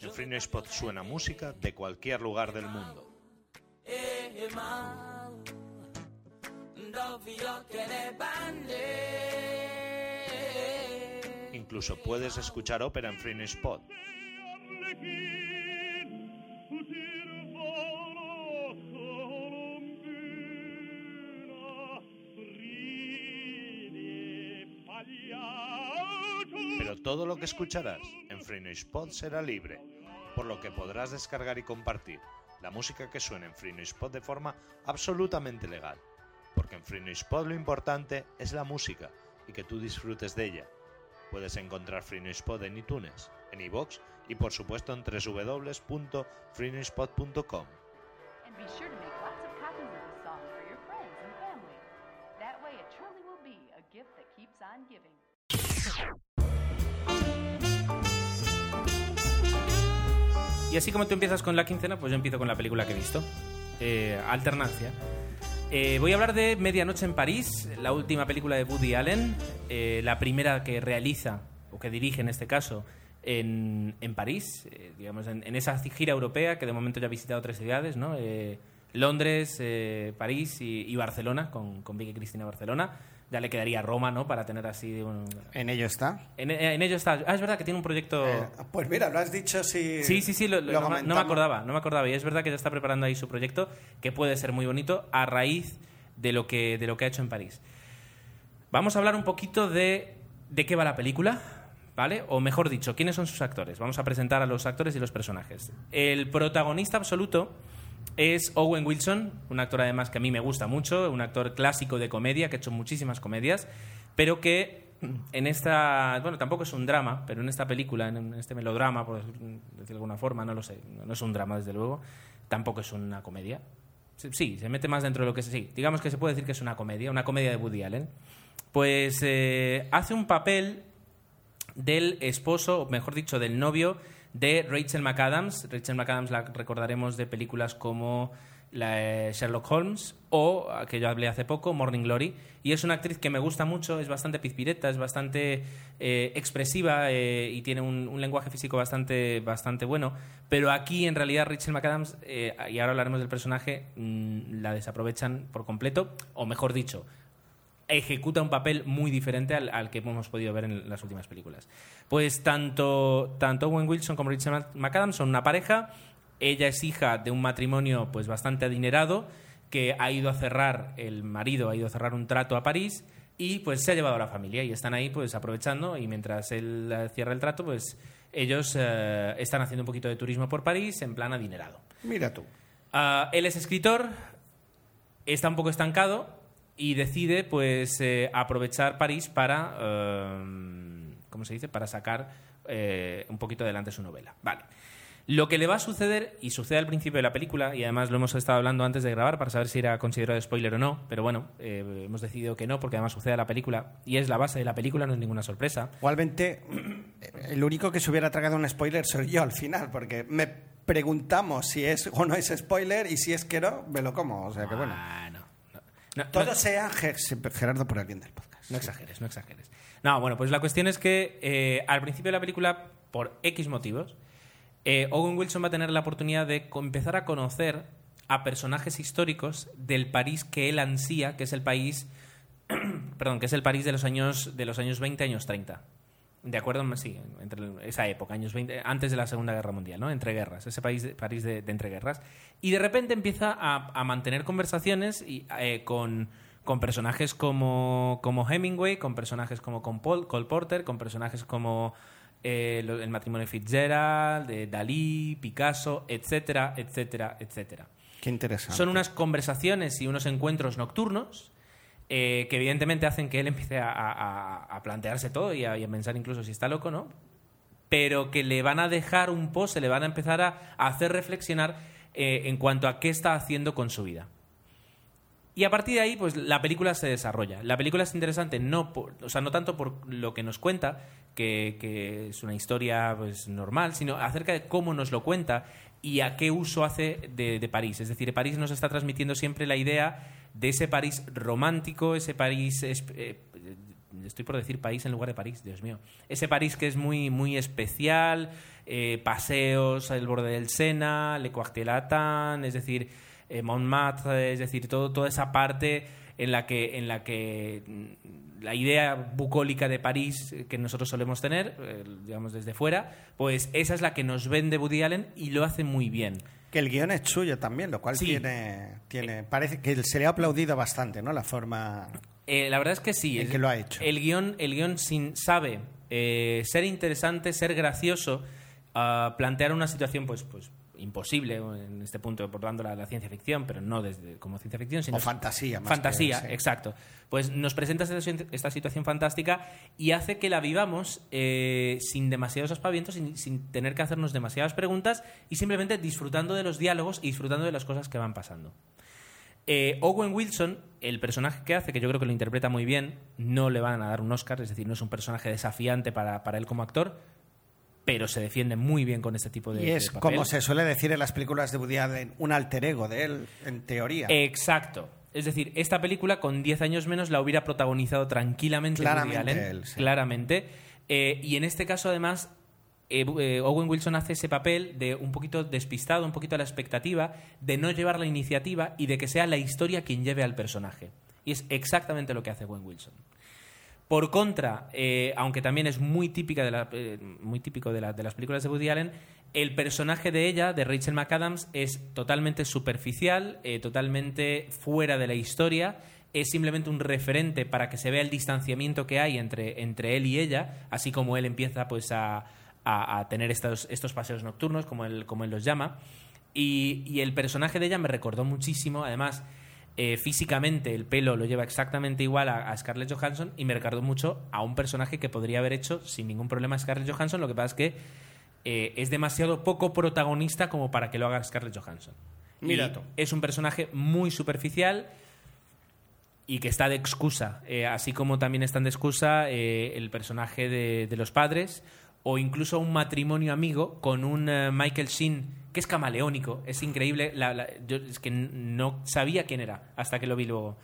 en Free Noise Pod suena música de cualquier lugar del mundo. Incluso puedes escuchar ópera en Free Noise Pod. Todo lo que escucharás en FreeNoisePod será libre, por lo que podrás descargar y compartir la música que suena en FreeNoisePod de forma absolutamente legal. Porque en FreeNoisePod lo importante es la música y que tú disfrutes de ella. Puedes encontrar FreeNoisePod en iTunes, en iVoox y por supuesto en. And be sure to make Y así como tú empiezas con la quincena, pues yo empiezo con la película que he visto. Eh, Alternancia. Eh, voy a hablar de Medianoche en París, la última película de Woody Allen, eh, la primera que realiza, o que dirige en este caso, en, en París, digamos, en, esa gira europea que de momento ya ha visitado tres ciudades, ¿no? Londres, París y, y Barcelona, con, con Vicky Cristina Barcelona. Ya le quedaría Roma, ¿no? Para tener así... bueno, En ello está. en, en ello está... Ah, es verdad que tiene un proyecto... Eh, pues mira, lo has dicho si. Sí, sí, sí, lo- lo- lo no, me- no me acordaba, no me acordaba. Y es verdad que ya está preparando ahí su proyecto, que puede ser muy bonito, a raíz de lo que, de lo que ha hecho en París. Vamos a hablar un poquito de, de qué va la película, ¿vale? O mejor dicho, quiénes son sus actores. Vamos a presentar a los actores y los personajes. El protagonista absoluto es Owen Wilson, un actor además que a mí me gusta mucho, un actor clásico de comedia, que ha hecho muchísimas comedias, pero que en esta, bueno, tampoco es un drama, pero en esta película, en este melodrama, por decir de alguna forma, no lo sé, no es un drama desde luego, tampoco es una comedia. Sí, Sí, se mete más dentro de lo que es, sí, digamos que se puede decir que es una comedia, una comedia de Woody Allen. Pues eh, hace un papel del esposo, o mejor dicho, del novio de Rachel McAdams. Rachel McAdams la recordaremos de películas como de Sherlock Holmes o, que yo hablé hace poco, Morning Glory. Y es una actriz que me gusta mucho, es bastante pizpireta, es bastante eh, expresiva eh, y tiene un, lenguaje físico bastante, bastante bueno. Pero aquí, en realidad, Rachel McAdams, eh, y ahora hablaremos del personaje, mm, la desaprovechan por completo, o mejor dicho, ejecuta un papel muy diferente al, al que hemos podido ver en las últimas películas. Pues tanto, tanto Owen Wilson como Richard McAdams son una pareja. Ella es hija de un matrimonio pues bastante adinerado que ha ido a cerrar, el marido ha ido a cerrar un trato a París y pues se ha llevado a la familia y están ahí pues aprovechando y mientras él eh, cierra el trato pues ellos eh, están haciendo un poquito de turismo por París en plan adinerado. Mira tú. Ah, él es escritor, está un poco estancado y decide pues eh, aprovechar París para, eh, ¿cómo se dice? Para sacar eh, un poquito adelante su novela. Vale. Lo que le va a suceder, y sucede al principio de la película, y además lo hemos estado hablando antes de grabar para saber si era considerado spoiler o no, pero bueno, eh, hemos decidido que no, porque además sucede a la película, y es la base de la película, no es ninguna sorpresa. Igualmente, el único que se hubiera tragado un spoiler soy yo al final, porque me preguntamos si es o no es spoiler y si es que no, me lo como. O sea que bueno. Ah, no. Todo no- sea Ger- Gerardo por el bien del podcast. No exageres, no exageres. No, bueno, pues la cuestión es que eh, al principio de la película, por X motivos, eh, Owen Wilson va a tener la oportunidad de empezar a conocer a personajes históricos del París que él ansía, que es el país, perdón, que es el París de los años de los años 20, años 30. De acuerdo, sí, entre esa época, años 20, antes de la Segunda Guerra Mundial, ¿no? Entre guerras, ese país, de, París de, de entreguerras. Y de repente empieza a, a mantener conversaciones y, eh, con, con personajes como, como Hemingway, con personajes como con Paul, Cole Porter, con personajes como eh, el matrimonio Fitzgerald, de Dalí, Picasso, etcétera, etcétera, etcétera. Qué interesante. Son unas conversaciones y unos encuentros nocturnos eh, que evidentemente hacen que él empiece a, plantearse todo y a, pensar incluso si está loco, ¿no? Pero que le van a dejar un post, se le van a empezar a, hacer reflexionar eh, en cuanto a qué está haciendo con su vida. Y a partir de ahí, pues la película se desarrolla. La película es interesante, no, por- o sea, no tanto por lo que nos cuenta, que, es una historia pues, normal, sino acerca de cómo nos lo cuenta y a qué uso hace de París. Es decir, París nos está transmitiendo siempre la idea de ese París romántico, ese París... eh, estoy por decir país en lugar de París, Dios mío. Ese París que es muy, muy especial, eh, paseos al borde del Sena, Le Quartier Latin, es decir, eh, Montmartre, es decir, todo, toda esa parte en la que, en la que mm, la idea bucólica de París que nosotros solemos tener, digamos desde fuera, pues esa es la que nos vende Woody Allen y lo hace muy bien. Que el guion es suyo también, lo cual Sí. tiene, tiene. Parece que se le ha aplaudido bastante, ¿no? La forma. Eh, la verdad es que sí. ¿En es- qué lo ha hecho? El guion, el guion sin, sabe eh, ser interesante, ser gracioso, ah, plantear una situación pues, pues imposible en este punto, por tanto la, la ciencia ficción, pero no desde como ciencia ficción, sino O fantasía, más fantasía, que- sí. exacto. Pues nos presenta esta, situ- esta situación fantástica y hace que la vivamos eh, sin demasiados aspavientos, sin, sin tener que hacernos demasiadas preguntas y simplemente disfrutando de los diálogos y disfrutando de las cosas que van pasando. Eh, Owen Wilson, el personaje que hace, que yo creo que lo interpreta muy bien, no le van a dar un Oscar, es decir, no es un personaje desafiante para, para él como actor, pero se defiende muy bien con este tipo de Y es, de como se suele decir en las películas de Woody Allen, un alter ego de él, en teoría. Exacto. Es decir, esta película con 10 años menos la hubiera protagonizado tranquilamente Woody Claramente Allen. él, sí. Claramente. Eh, y en este caso, además, eh, eh, Owen Wilson hace ese papel de un poquito despistado, un poquito a la expectativa, de no llevar la iniciativa y de que sea la historia quien lleve al personaje. Y es exactamente lo que hace Owen Wilson. Por contra, eh, aunque también es muy típica de la, eh, muy típico de, de las películas de Woody Allen, el personaje de ella, de Rachel McAdams, es totalmente superficial, eh, totalmente fuera de la historia. Es simplemente un referente para que se vea el distanciamiento que hay entre, él y ella, así como él empieza pues, a, tener estos, paseos nocturnos, como él, los llama. Y el personaje de ella me recordó muchísimo, además, eh, físicamente el pelo lo lleva exactamente igual a, a Scarlett Johansson y me recordó mucho a un personaje que podría haber hecho sin ningún problema Scarlett Johansson, lo que pasa es que eh, es demasiado poco protagonista como para que lo haga Scarlett Johansson. Mira Y tú. Es un personaje muy superficial y que está de excusa, eh, así como también están de excusa eh, el personaje de, de los padres o incluso un matrimonio amigo con un Michael Sheen que es camaleónico, es increíble, la- la- yo es que no sabía quién era hasta que lo vi luego.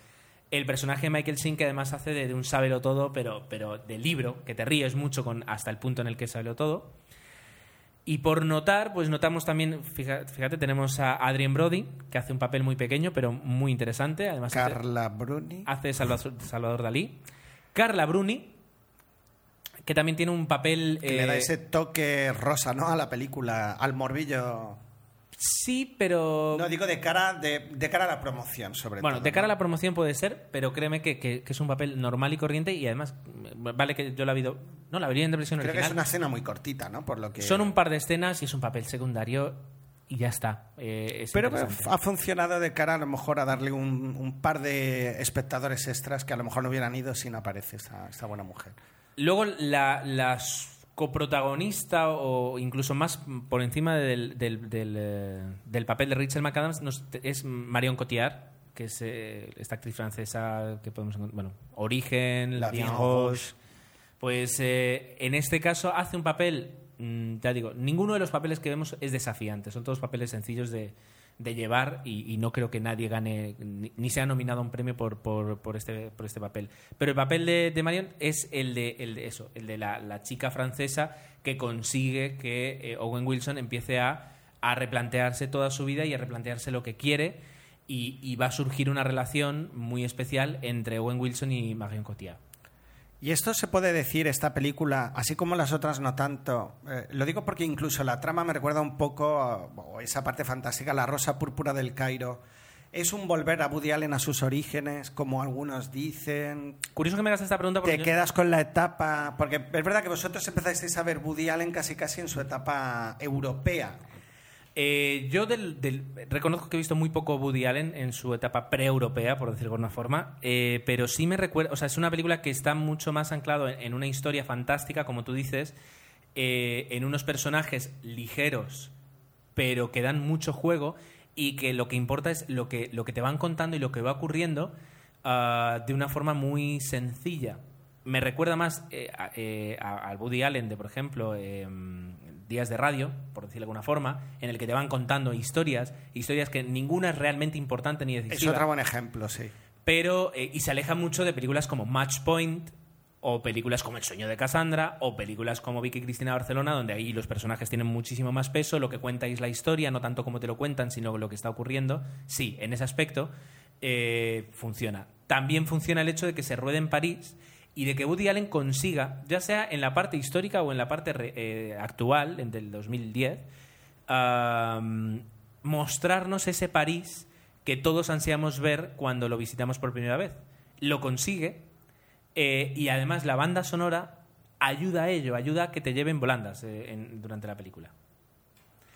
El personaje de Michael Sheen que además hace de, de un sábelo todo, pero, pero de libro, que te ríes mucho con, hasta el punto en el que sábelo todo. Y por notar, pues notamos también, fíjate, tenemos a Adrien Brody, que hace un papel muy pequeño, pero muy interesante. Además, hace- Carla Bruni. hace Salvador, Salvador Dalí. Carla Bruni, que también tiene un papel... Que le da eh, ese toque rosa, ¿no? A la película, al morbillo. Sí, pero... No, digo de cara, de, de cara a la promoción, sobre bueno, todo. de cara a la promoción puede ser, pero créeme que, que- que es un papel normal y corriente y además, mm, vale que yo la vi... do- No, la vi en versión Creo que es una escena muy cortita, ¿no? Por lo que... Son un par de escenas y es un papel secundario y ya está. Eh, es Pero ha funcionado de cara a lo mejor a darle un, un par de espectadores extras que a lo mejor no hubieran ido si no aparece esta, esta buena mujer. Luego la, la s- coprotagonista o incluso más por encima del, del, del, eh, del papel de Rachel McAdams nos- es Marion Cotillard, que es eh, esta actriz francesa que podemos encontrar, bueno, Origen, La La Bien Bien Roche. Pues eh, en este caso hace un papel, mm, ya digo, ninguno de los papeles que vemos es desafiante, son todos papeles sencillos de, de llevar y, no creo que nadie gane ni, ni sea nominado a un premio por, por, por este, por este papel. Pero el papel de, Marion es el de, el de eso, el de la, la chica francesa que consigue que eh, Owen Wilson empiece a, a replantearse toda su vida y a replantearse lo que quiere y, y va a surgir una relación muy especial entre Owen Wilson y Marion Cotillard. Y esto se puede decir, esta película, así como las otras no tanto. eh, lo digo porque incluso la trama me recuerda un poco a esa parte fantástica, la rosa púrpura del Cairo. Es un volver a Woody Allen a sus orígenes, como algunos dicen. Curioso que me hagas esta pregunta porque Te yo- quedas con la etapa. Porque es verdad que vosotros empezasteis a ver Woody Allen casi casi en su etapa europea. Eh, yo del, del- reconozco que he visto muy poco Woody Allen en su etapa pre-europea, por decirlo de alguna forma, eh, pero sí me recuerda, o sea, es una película que está mucho más anclado en, una historia fantástica, como tú dices, eh, en unos personajes ligeros, pero que dan mucho juego y que lo que importa es lo que, lo que te van contando y lo que va ocurriendo ah, de una forma muy sencilla. Me recuerda más al Woody Allen de, por ejemplo, eh, Días de Radio, por decirlo de alguna forma, en el que te van contando historias, historias que ninguna es realmente importante ni Es decisiva. otro buen ejemplo, sí. pero eh, y se aleja mucho de películas como Match Point o películas como El sueño de Cassandra o películas como Vicky Cristina Barcelona donde ahí los personajes tienen muchísimo más peso. Lo que cuenta es la historia no tanto como te lo cuentan sino lo que está ocurriendo sí en ese aspecto eh, funciona. También funciona el hecho de que se ruede en París y de que Woody Allen consiga ya sea en la parte histórica o en la parte re- eh, actual en del 2010 am, mostrarnos ese París que todos ansiamos ver cuando lo visitamos por primera vez. Lo consigue eh, y además la banda sonora ayuda a ello, ayuda a que te lleven volandas eh, en- durante la película.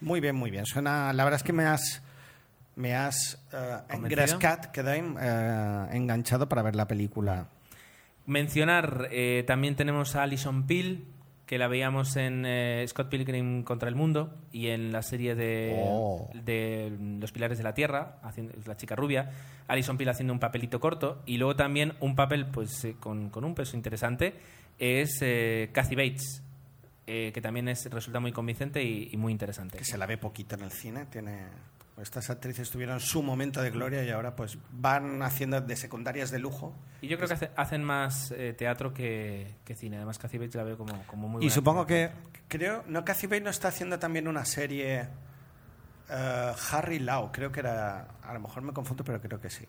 Muy bien, muy bien. Suena, la verdad es que me has me has engrescat, quedem, eh, enganchado para ver la película. Mencionar, eh, también tenemos a Alison Peel, que la veíamos en eh, Scott Pilgrim contra el Mundo y en la serie de, Oh. de Los Pilares de la Tierra, haciendo, la chica rubia. Alison Peel haciendo un papelito corto y luego también un papel pues eh, con, con un peso interesante es eh, Kathy Bates, eh, que también es, resulta muy convincente y, y muy interesante. Que se la ve poquito en el cine. Tiene, estas actrices tuvieron su momento de gloria y ahora pues van haciendo de secundarias de lujo. Y yo creo que hace- hacen más eh, teatro que, que cine. Además, Kathy Bates la veo como, como muy Y buena supongo actriz. que, creo, no, Kathy Bates no está haciendo también una serie eh, Harry Lau, creo que era, a lo mejor me confundo, pero creo que sí.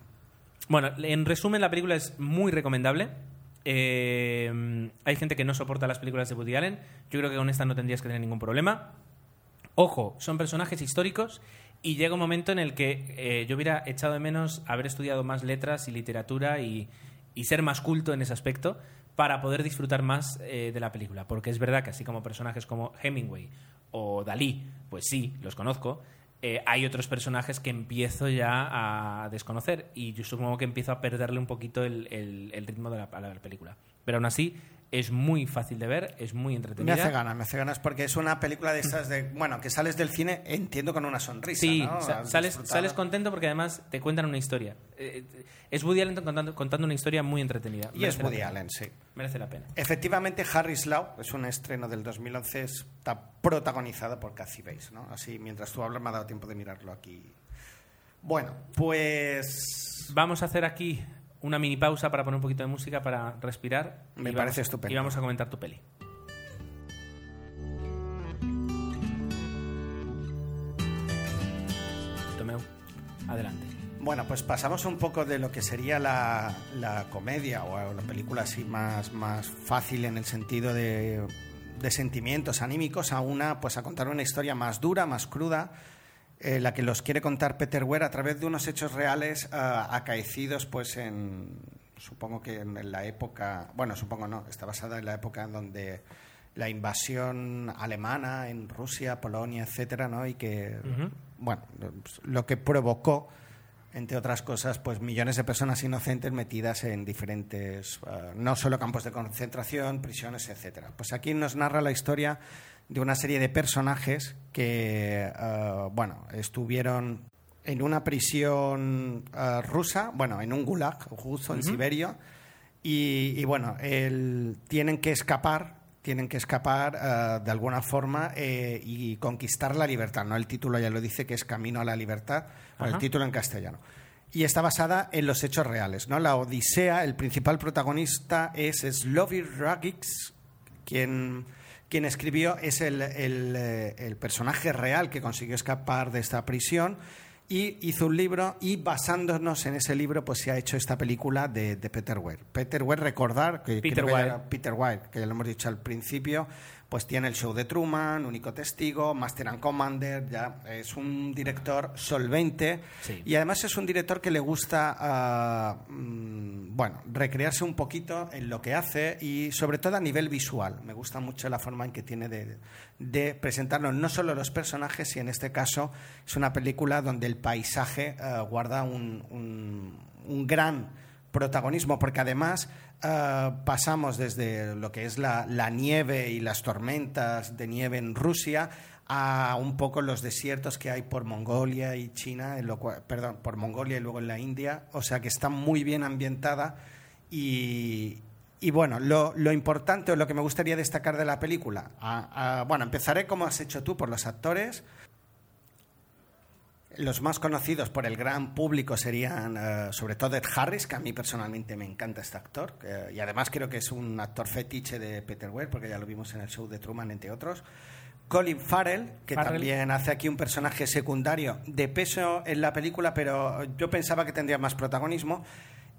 Bueno, en resumen, la película es muy recomendable. Eh, hay gente que no soporta las películas de Woody Allen. Yo creo que con esta no tendrías que tener ningún problema. Ojo, son personajes históricos y llega un momento en el que eh, yo hubiera echado de menos haber estudiado más letras y literatura y, y ser más culto en ese aspecto para poder disfrutar más eh, de la película. Porque es verdad que así como personajes como Hemingway o Dalí, pues sí, los conozco, eh, hay otros personajes que empiezo ya a desconocer y yo supongo que empiezo a perderle un poquito el, el- ritmo de la película. Pero aún así es muy fácil de ver, es muy Me entretenida. hace ganas, me hace ganas porque es una película de estas de, bueno, que sales del cine, entiendo, con una sonrisa. Sí, sales, disfrutado. sales contento porque además te cuentan una historia. Eh, eh, es Woody Allen contando, contando una historia muy entretenida. Y es Merece Woody. Allen, sí. Merece la pena. Efectivamente, Harry Lau es un estreno del 2011, está protagonizado por Kathy Bates, ¿no? Así, mientras tú hablas, me ha dado tiempo de mirarlo aquí. Bueno, pues... Vamos a hacer aquí una mini pausa para poner un poquito de música para respirar. Me y parece vamos- estupendo. Y vamos a comentar tu peli. Tomeu, adelante. Bueno, pues pasamos un poco de lo que sería la, la comedia o la película así más, más fácil en el sentido de, de sentimientos anímicos a una, pues a contar una historia más dura, más cruda, eh, la que los quiere contar Peter Weir a través de unos hechos reales ah, acaecidos pues en, supongo que en la época, bueno, supongo no, está basada en la época en donde la invasión alemana en Rusia, Polonia, etcétera, ¿no? Y que, bueno, lo que provocó entre otras cosas, pues millones de personas inocentes metidas en diferentes, eh, no solo campos de concentración, prisiones, etcétera. Pues aquí nos narra la historia de una serie de personajes que, eh, bueno, estuvieron en una prisión eh, rusa, bueno, en un gulag ruso en Siberia, y, y, bueno, el- tienen que escapar, tienen que escapar eh, de alguna forma eh, y conquistar la libertad. No, el título ya lo dice que es Camino a la libertad, el título en castellano. Y está basada en los hechos reales, ¿no? La Odisea, el principal protagonista es Slovir Ragic, quien, quien escribió es el, el, eh, el personaje real que consiguió escapar de esta prisión y hizo un libro y basándonos en ese libro pues se ha hecho esta película de, de Peter Weir. Peter Weir, recordar que Peter Weir. Peter Weir, que ya lo hemos dicho al principio, pues tiene el show de Truman, Único Testigo, Master and Commander, ya es un director solvente Sí. y además es un director que le gusta, ah, mm, bueno, recrearse un poquito en lo que hace y sobre todo a nivel visual. Me gusta mucho la forma en que tiene de, de presentarnos no solo los personajes, y en este caso es una película donde el paisaje ah, guarda un, un- un gran protagonismo, porque además ah, pasamos desde lo que es la, la nieve y las tormentas de nieve en Rusia a un poco los desiertos que hay por Mongolia y China, en lo cual- perdón, por Mongolia y luego en la India, o sea que está muy bien ambientada y, y bueno, lo, lo importante o lo que me gustaría destacar de la película, ah, ah, bueno, empezaré como has hecho tú por los actores, los más conocidos por el gran público serían eh, sobre todo Ed Harris, que a mí personalmente me encanta este actor, que- y además creo que es un actor fetiche de Peter Weir, porque ya lo vimos en el show de Truman, entre otros. Colin Farrell, que Farrell. también hace aquí un personaje secundario de peso en la película, pero yo pensaba que tendría más protagonismo.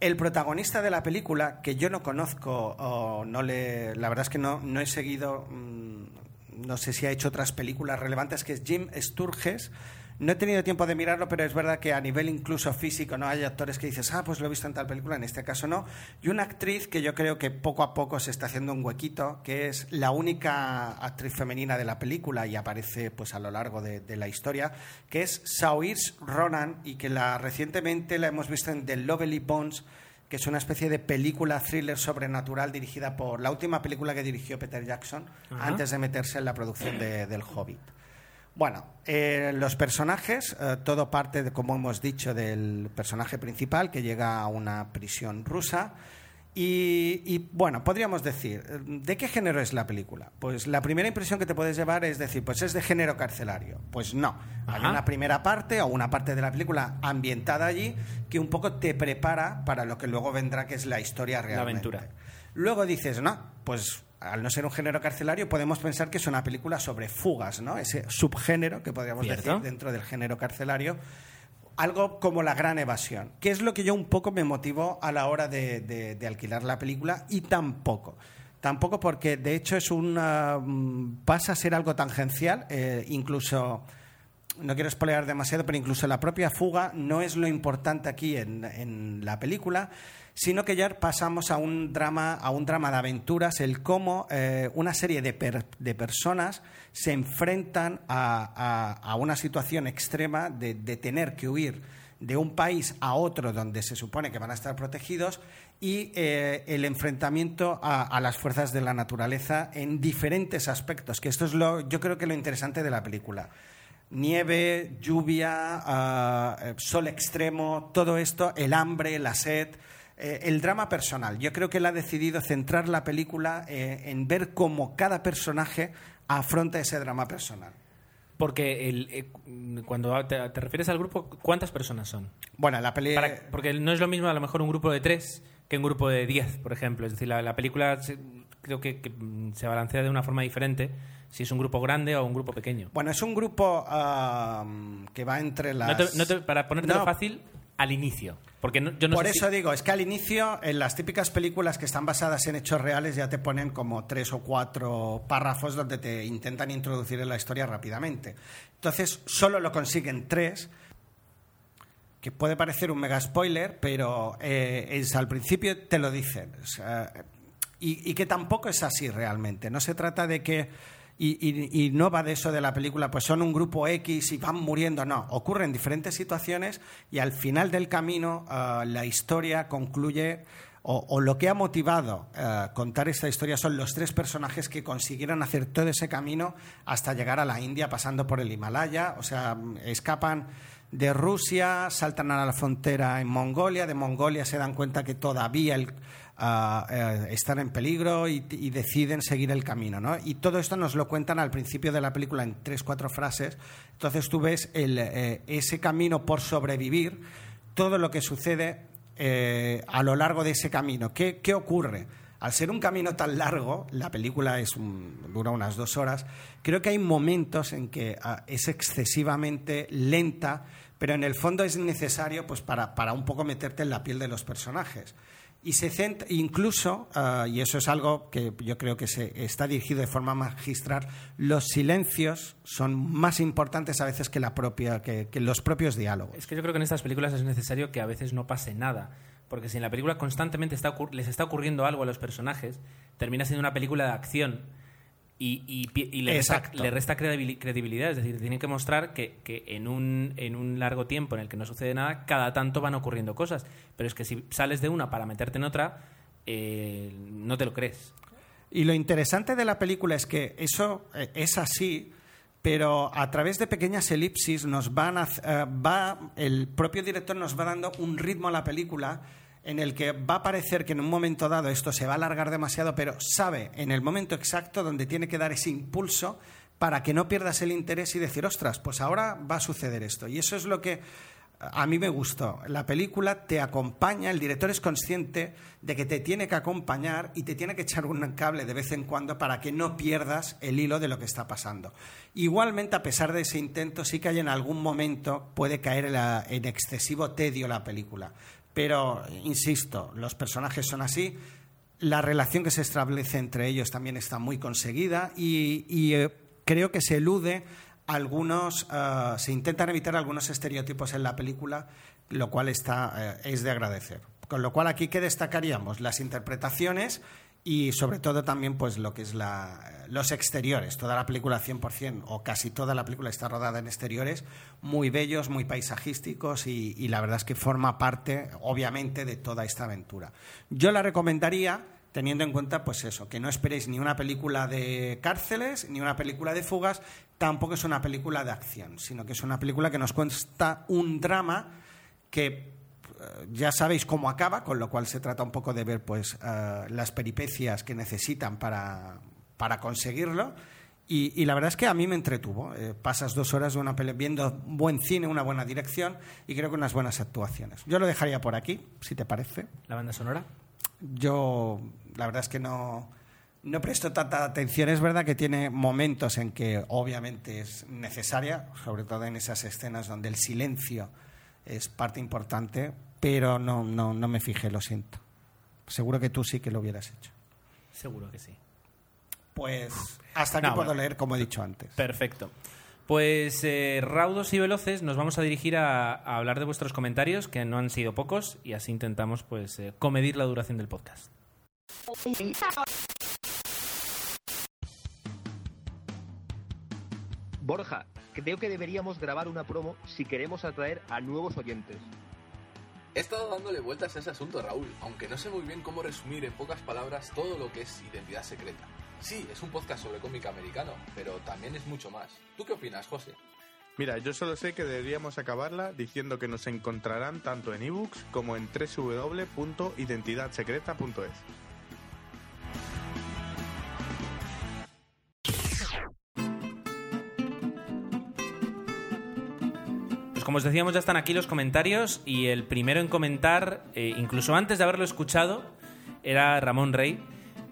El protagonista de la película, que yo no conozco, o no le, la verdad es que no, no he seguido, mm, no sé si ha hecho otras películas relevantes, que es Jim Sturges. No he tenido tiempo de mirarlo, pero es verdad que a nivel incluso físico no hay actores que dices, ah, pues lo he visto en tal película, en este caso no. Y una actriz que yo creo que poco a poco se está haciendo un huequito, que es la única actriz femenina de la película y aparece pues a lo largo de, de la historia, que es Saoirse Ronan y que la recientemente la hemos visto en The Lovely Bones que es una especie de película thriller sobrenatural dirigida por la última película que dirigió Peter Jackson Ajá. antes de meterse en la producción de- del Hobbit. Bueno, eh, los personajes, eh, todo parte, de, como hemos dicho, del personaje principal que llega a una prisión rusa. Y, y, bueno, podríamos decir, eh, ¿de qué género es la película? Pues la primera impresión que te puedes llevar es decir, pues es de género carcelario. Pues no, hay una primera parte o una parte de la película ambientada allí que un poco te prepara para lo que luego vendrá, que es la historia realmente. aventura. Luego dices, no, pues al no ser un género carcelario podemos pensar que es una película sobre fugas, ¿no? Ese subgénero que podríamos Cierto. decir dentro del género carcelario. Algo como la gran evasión, que es lo que yo un poco me motivó a la hora de, de- de alquilar la película y tampoco. Tampoco porque de hecho es una, mm, pasa a ser algo tangencial, eh, incluso no quiero spoilear demasiado, pero incluso la propia fuga no es lo importante aquí en, en la película, sino que ya pasamos a un drama, a un drama de aventuras, el cómo eh, una serie de, de personas se enfrentan a, a- una situación extrema de, de tener que huir de un país a otro donde se supone que van a estar protegidos y eh, el enfrentamiento a, las fuerzas de la naturaleza en diferentes aspectos, que esto es lo, yo creo que lo interesante de la película. Nieve, lluvia, eh, sol extremo, todo esto, el hambre, la sed, eh, el drama personal. Yo creo que él ha decidido centrar la película eh, en ver cómo cada personaje afronta ese drama personal. Porque el, eh, cuando te, te refieres al grupo, ¿cuántas personas son? Bueno, la peli... Para- porque no es lo mismo a lo mejor un grupo de tres que un grupo de diez, por ejemplo. Es decir, la, la película se- creo que, que, mm, se balancea de una forma diferente si es un grupo grande o un grupo pequeño. Bueno, es un grupo ah, que va entre las... No te- no te- para ponértelo No, fácil, al inicio. Porque no- yo no Por sé si- eso digo, es que al inicio, en las típicas películas que están basadas en hechos reales, ya te ponen como tres o cuatro párrafos donde te intentan introducir en la historia rápidamente. Entonces, solo lo consiguen tres, que puede parecer un mega spoiler, pero eh, es, al principio te lo dicen. O sea, y, y que tampoco es así realmente. No se trata de que. Y, y- no va de eso de la película, pues son un grupo X y van muriendo. No, ocurren diferentes situaciones y al final del camino ah, la historia concluye. O, lo que ha motivado ah, contar esta historia son los tres personajes que consiguieron hacer todo ese camino hasta llegar a la India, pasando por el Himalaya. O sea, escapan de Rusia, saltan a la frontera en Mongolia, de Mongolia se dan cuenta que todavía el, eh, están en peligro y, y deciden seguir el camino. ¿no? Y todo esto nos lo cuentan al principio de la película en tres, cuatro frases. Entonces tú ves el, eh, ese camino por sobrevivir, todo lo que sucede eh, a lo largo de ese camino. ¿Qué, qué ocurre? Al ser un camino tan largo, la película es un- dura unas dos horas, creo que hay momentos en que ah, es excesivamente lenta, pero en el fondo es necesario pues, para, para un poco meterte en la piel de los personajes. Y se centra, incluso, ah, y eso es algo que yo creo que se está dirigido de forma magistral, los silencios son más importantes a veces que, la propia, que, los propios diálogos. Es que yo creo que en estas películas es necesario que a veces no pase nada. Porque si en la película constantemente está les está ocurriendo algo a los personajes, termina siendo una película de acción y, y pi- y le, resta, le credibilidad. Es decir, tienen que mostrar que, que en, un, en un largo tiempo en el que no sucede nada, cada tanto van ocurriendo cosas. Pero es que si sales de una para meterte en otra, eh, no te lo crees. Y lo interesante de la película es que eso eh, es así, pero a través de pequeñas elipsis nos van a, eh, va el propio director nos va dando un ritmo a la película en el que va a parecer que en un momento dado esto se va a alargar demasiado, pero sabe en el momento exacto donde tiene que dar ese impulso para que no pierdas el interés y decir, ostras, pues ahora va a suceder esto. Y eso es lo que a mí me gustó. La película te acompaña, el director es consciente de que te tiene que acompañar y te tiene que echar un cable de vez en cuando para que no pierdas el hilo de lo que está pasando. Igualmente, a pesar de ese intento, sí que hay en algún momento puede caer en, excesivo tedio la película. Pero, insisto, los personajes son así. La relación que se establece entre ellos también está muy conseguida y, eh, creo que se elude algunos eh, se intentan evitar algunos estereotipos en la película, lo cual está eh, es de agradecer. Con lo cual aquí qué destacaríamos las interpretaciones y sobre todo también pues lo que es la, los exteriores. Toda la película 100% o casi toda la película está rodada en exteriores, muy bellos, muy paisajísticos y, y la verdad es que forma parte obviamente de toda esta aventura. Yo la recomendaría teniendo en cuenta pues eso, que no esperéis ni una película de cárceles ni una película de fugas, tampoco es una película de acción, sino que es una película que nos cuenta un drama que ya sabéis cómo acaba, con lo cual se trata un poco de ver pues eh, las peripecias que necesitan para, para conseguirlo. Y, y la verdad es que a mí me entretuvo. Eh, pasas dos horas de una pele viendo buen cine, una buena dirección y creo que unas buenas actuaciones. Yo lo dejaría por aquí, si te parece. ¿La banda sonora? Yo, la verdad es que no, no presto tanta atención. Es verdad que tiene momentos en que obviamente es necesaria, sobre todo en esas escenas donde el silencio es parte importante, pero no, no, no me fijé, lo siento. Seguro que tú sí que lo hubieras hecho. Seguro que sí. Pues hasta aquí No, puedo bueno. leer, como he dicho antes. Perfecto. Pues eh, raudos y veloces nos vamos a dirigir a, a hablar de vuestros comentarios, que no han sido pocos, y así intentamos pues eh, comedir la duración del podcast. Borja, creo que deberíamos grabar una promo si queremos atraer a nuevos oyentes. He estado dándole vueltas a ese asunto, Raúl, aunque no sé muy bien cómo resumir en pocas palabras todo lo que es identidad secreta. Sí, es un podcast sobre cómic americano, pero también es mucho más. ¿Tú qué opinas, José? Mira, yo solo sé que deberíamos acabarla diciendo que nos encontrarán tanto en ebooks como en www.identidadsecreta.es. como os decíamos, ya están aquí los comentarios y el primero en comentar, eh, incluso antes de haberlo escuchado, era Ramón Rey.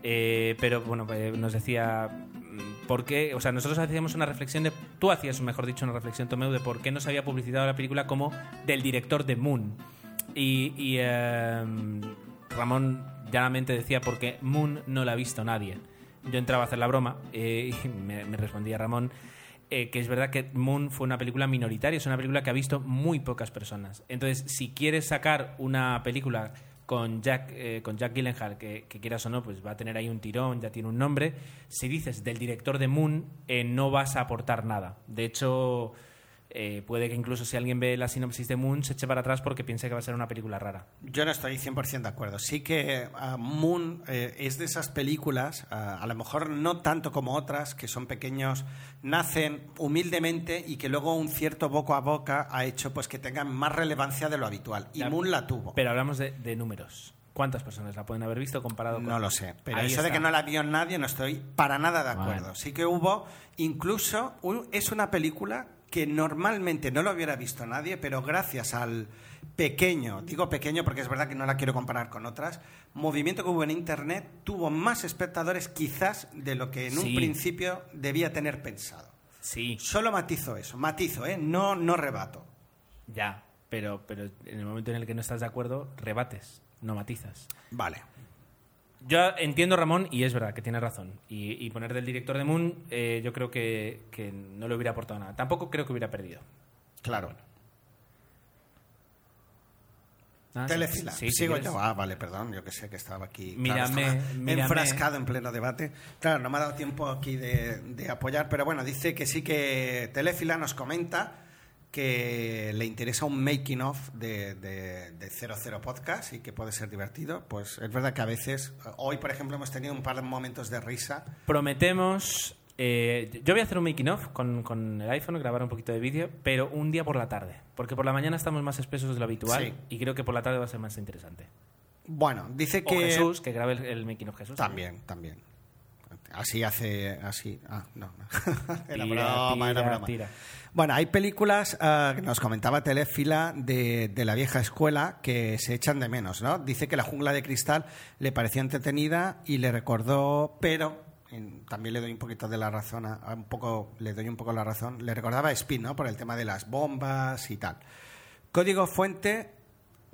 eh, pero bueno, eh, nos decía mm, por qué, o sea, nosotros hacíamos una reflexión de, tú hacías, mejor dicho, una reflexión, Tomeu, de por qué no se había publicitado la película como del director de Moon. Y, eh, Ramón llanamente decía porque Moon no la ha visto nadie. Yo entraba a hacer la broma y me respondía Ramón eh, que es verdad que Moon fue una película minoritaria, es una película que ha visto muy pocas personas. Entonces, si quieres sacar una película con Jack, eh, con Jack Gyllenhaal, que, quieras o no, pues va a tener ahí un tirón, ya tiene un nombre. Si dices del director de Moon, eh, no vas a aportar nada. De hecho, eh, puede que incluso si alguien ve la sinopsis de Moon se eche para atrás porque piensa que va a ser una película rara. Yo no estoy 100% de acuerdo. Sí que ah, Moon eh, es de esas películas, ah, a lo mejor no tanto como otras, que son pequeños, nacen humildemente y que luego un cierto boca a boca ha hecho pues que tengan más relevancia de lo habitual. Y Ya. Moon la tuvo. Pero hablamos de, de números. ¿Cuántas personas la pueden haber visto comparado con.? No lo sé, pero Ahí eso de que no la vio nadie no estoy para nada de acuerdo. Bueno. Sí que hubo, incluso un- es una película que normalmente no lo hubiera visto nadie, pero gracias al pequeño, digo pequeño porque es verdad que no la quiero comparar con otras, movimiento que hubo en Internet tuvo más espectadores quizás de lo que en un principio debía tener pensado. Sí, Solo matizo eso, matizo, ¿eh? no, no rebato. ya. Pero, pero en el momento en el que no estás de acuerdo, rebates, no matizas. Vale. Yo entiendo, Ramón, y es verdad que tiene razón. Y, y poner del director de Moon, eh, yo creo que, que no le hubiera aportado nada. Tampoco creo que hubiera perdido. Claro. Ah, Telefila. sí, si Sigo yo. Ah, vale, perdón. Yo que sé que estaba aquí. Mírame, claro, estaba mírame. enfrascado en pleno debate. Claro, no me ha dado tiempo aquí de, de apoyar, pero bueno, dice que sí que Telefila nos comenta que le interesa un making of de, de, de 00 Podcast y que puede ser divertido. Pues es verdad que a veces, hoy por ejemplo, hemos tenido un par de momentos de risa. Prometemos. eh, yo voy a hacer un making of con, con el iPhone, grabar un poquito de vídeo, pero un día por la tarde. Porque por la mañana estamos más espesos de lo habitual Sí. y creo que por la tarde va a ser más interesante. Bueno, dice O que. Jesús, que grabe el, el making of Jesús. También, también. Así hace, así. Ah, no, no. era Tira, broma, era tira, broma. tira. Bueno, hay películas ah, que nos comentaba Telefila de, de la vieja escuela que se echan de menos, ¿no? Dice que La jungla de cristal le pareció entretenida y le recordó, pero también le doy un poquito de la razón, a un poco, le doy un poco la razón, le recordaba a Spin, ¿no? Por el tema de las bombas y tal. Código fuente,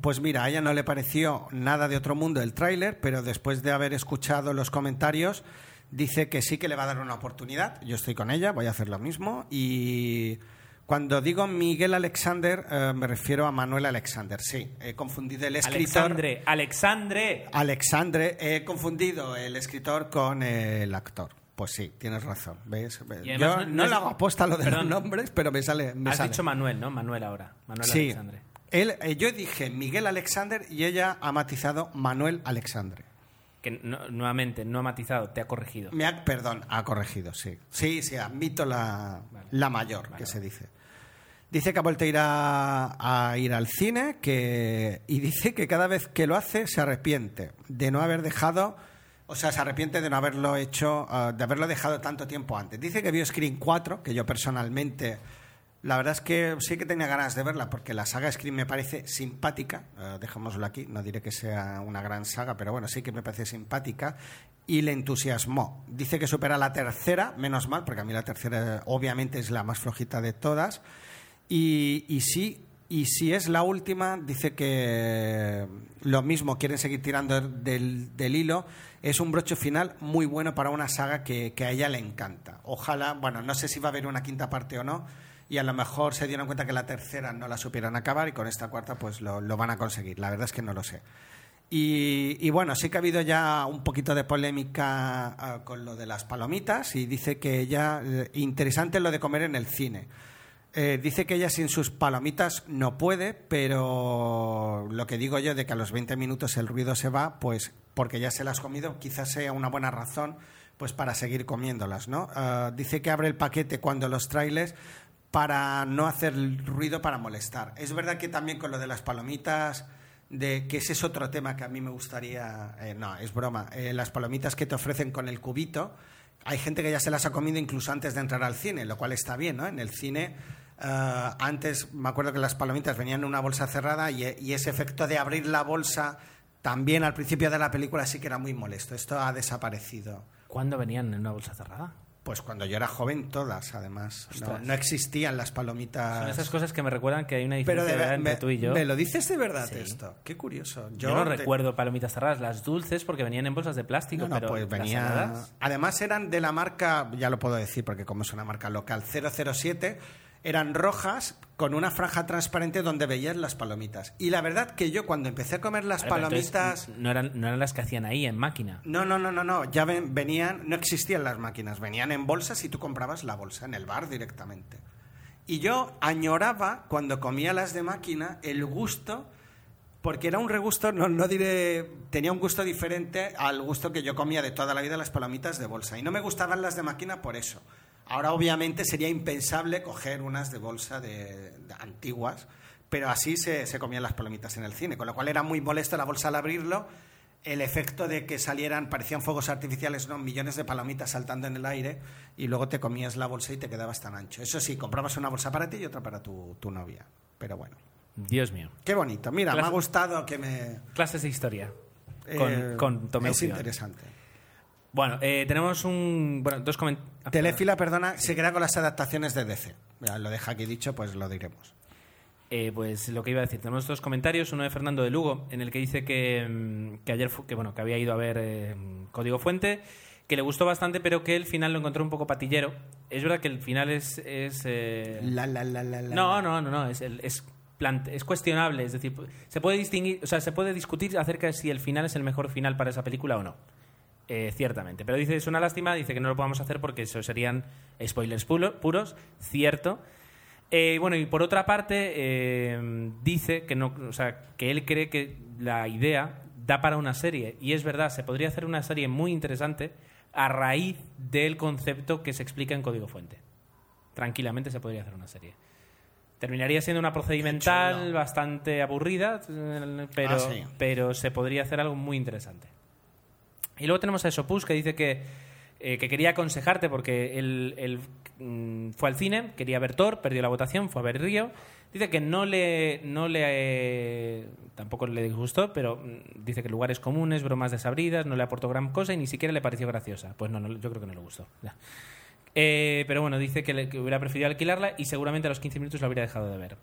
pues mira, a ella no le pareció nada de otro mundo el tráiler, pero después de haber escuchado los comentarios, Dice que sí que le va a dar una oportunidad. Yo estoy con ella, voy a hacer lo mismo. Y cuando digo Miguel Alexander, eh, me refiero a Manuel Alexander. Sí, he confundido el escritor. Alexandre, Alexandre. Alexandre, he confundido el escritor con el actor. Pues sí, tienes razón. ¿Ves? Yo no- no, no es- le hago aposta lo de Perdón. los nombres, pero me sale. Me Has sale. dicho Manuel, ¿no? Manuel ahora. Manuel Sí. Alexandre. Él, eh, yo dije Miguel Alexander y ella ha matizado Manuel Alexandre. Que no- nuevamente no ha matizado, te ha corregido. Me ha, perdón, ha corregido, sí. Sí, sí, admito la, la mayor, que se dice. Dice que ha vuelto a ir, a, a ir al cine que, y dice que cada vez que lo hace se arrepiente de no haber dejado, o sea, se arrepiente de no haberlo hecho, ah, de haberlo dejado tanto tiempo antes. Dice que vio Scream 4, que yo personalmente, la verdad es que sí que tenía ganas de verla porque la saga Scream me parece simpática, eh, dejémoslo aquí, no diré que sea una gran saga, pero bueno, sí que me parece simpática y le entusiasmó. Dice que supera la tercera, menos mal, porque a mí la tercera eh, obviamente es la más flojita de todas. Y, sí, y si es la última, dice que lo mismo, quieren seguir tirando del, del hilo. Es un broche final muy bueno para una saga que, que a ella le encanta. Ojalá, bueno, no sé si va a haber una quinta parte o no, y a lo mejor se dieron cuenta que la tercera no la supieron acabar y con esta cuarta pues lo, lo van a conseguir. La verdad es que no lo sé. Y, y bueno, sí que ha habido ya un poquito de polémica ah, con lo de las palomitas y dice que ya eh, interesante lo de comer en el cine. Eh, dice que ella sin sus palomitas no puede, pero lo que digo yo de que a los 20 minutos el ruido se va, pues porque ya se las ha comido, quizás sea una buena razón pues para seguir comiéndolas, ¿no? Ah, dice que abre el paquete cuando los trailers para no hacer ruido para molestar. Es verdad que también con lo de las palomitas, de que ese es otro tema que a mí me gustaría, eh, no, es broma, Eh, las palomitas que te ofrecen con el cubito, hay gente que ya se las ha comido incluso antes de entrar al cine, lo cual está bien, ¿no? En el cine, eh, antes me acuerdo que las palomitas venían en una bolsa cerrada y, y ese efecto de abrir la bolsa también al principio de la película sí que era muy molesto. Esto ha desaparecido. ¿Cuándo venían en una bolsa cerrada? Pues cuando yo era joven, todas, además. No, existían las palomitas. Son esas cosas que me recuerdan que hay una Pero diferencia de, entre me, tú y yo. ¿Me lo dices de verdad Sí. esto? Qué curioso. Yo, no te- recuerdo palomitas cerradas, las dulces porque venían en bolsas de plástico, No, no, pero pues venía. saladas- Además eran de la marca, ya lo puedo decir porque como es una marca local, 007, eran rojas con una franja transparente donde veías las palomitas. Y la verdad que yo cuando empecé a comer las Vale, palomitas... no, eran, no eran las que hacían ahí en máquina. No, no, no, no, no. Ya ven- venían, no existían las máquinas, venían en bolsas y tú comprabas la bolsa en el bar directamente. Y yo añoraba cuando comía las de máquina el gusto, porque era un regusto, no, no diré, tenía un gusto diferente al gusto que yo comía de toda la vida las palomitas de bolsa. Y no me gustaban las de máquina por eso. Ahora obviamente sería impensable coger unas de bolsa de, de antiguas, pero así se, se comían las palomitas en el cine, con lo cual era muy molesto la bolsa al abrirlo el efecto de que salieran, parecían fuegos artificiales, ¿no? Millones de palomitas saltando en el aire y luego te comías la bolsa y te quedabas tan ancho. Eso sí, comprabas una bolsa para ti y otra para tu, tu novia. Pero bueno. Dios mío. Qué bonito. Mira, me ha gustado que me... Clases de historia. Con, eh, con Tomeu Es interesante. Bueno, eh, tenemos un. Bueno, dos comentarios. Telefila, perdona, se queda con las adaptaciones de DC. Ya lo deja aquí dicho, pues lo diremos. Eh, pues lo que iba a decir, tenemos dos comentarios, uno de Fernando de Lugo, en el que dice que, mm, que ayer que bueno, que había ido a ver eh, Código Fuente, que le gustó bastante, pero que el final lo encontró un poco patillero. Es verdad que el final es, es eh, La, la, la, la, la, no, no, no, no, es, el- es, plant- es cuestionable, es decir, se puede distinguir, o sea, se puede discutir acerca de si el final es el mejor final para esa película o no. Eh, ciertamente. Pero dice, es una lástima, dice que no lo podamos hacer porque eso serían spoilers puros, cierto. Eh, bueno, y por otra parte, eh, dice que, no, o sea, que él cree que la idea da para una serie. Y es verdad, se podría hacer una serie muy interesante a raíz del concepto que se explica en Código Fuente. Tranquilamente se podría hacer una serie. Terminaría siendo una procedimental bastante aburrida, eh, pero, Ah, sí. pero se podría hacer algo muy interesante. Y luego tenemos a Esopus que dice que, eh, que quería aconsejarte porque él, mm, fue al cine, quería ver Thor, perdió la votación, fue a ver Río. Dice que no le, no le tampoco le disgustó, pero mm, dice que lugares comunes, bromas desabridas, no le aportó gran cosa y ni siquiera le pareció graciosa. Pues no, no, yo creo que no le gustó. Eh, pero bueno, dice que, le- hubiera preferido alquilarla y seguramente a los 15 minutos la habría dejado de ver.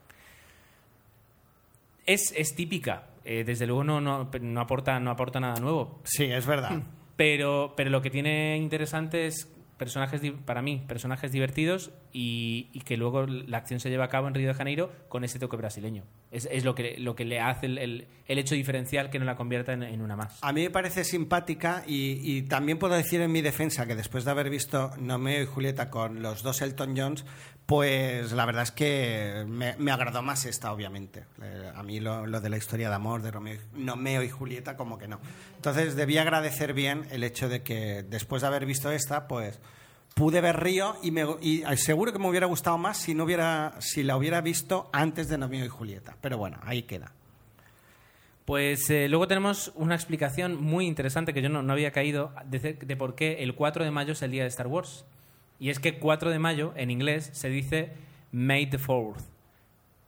Es, es típica. Eh, desde luego no, no, no aporta, no aporta nada nuevo. Sí, es verdad. Pero, pero lo que tiene interesante es personajes, para mí, personajes divertidos y, y que luego la acción se lleva a cabo en Río de Janeiro con ese toque brasileño. Es, es lo, que, lo que le hace el, el- el hecho diferencial que no la convierta en, en una más. A mí me parece simpática y, y también puedo decir en mi defensa que después de haber visto Nomeo y Julieta con los dos Elton Johns, pues la verdad es que me, agradó más esta, obviamente. Eh, a mí lo, de la historia de amor de Romeo, y Julieta como que no. Entonces debí agradecer bien el hecho de que después de haber visto esta, pues pude ver Río y, me, y seguro que me hubiera gustado más si, no hubiera, si la hubiera visto antes de Nomeo y Julieta. Pero bueno, ahí queda. Pues eh, luego tenemos una explicación muy interesante que yo no, no había caído de, de por qué el 4 de mayo es el día de Star Wars. Y es que 4 de mayo en inglés se dice May the 4th.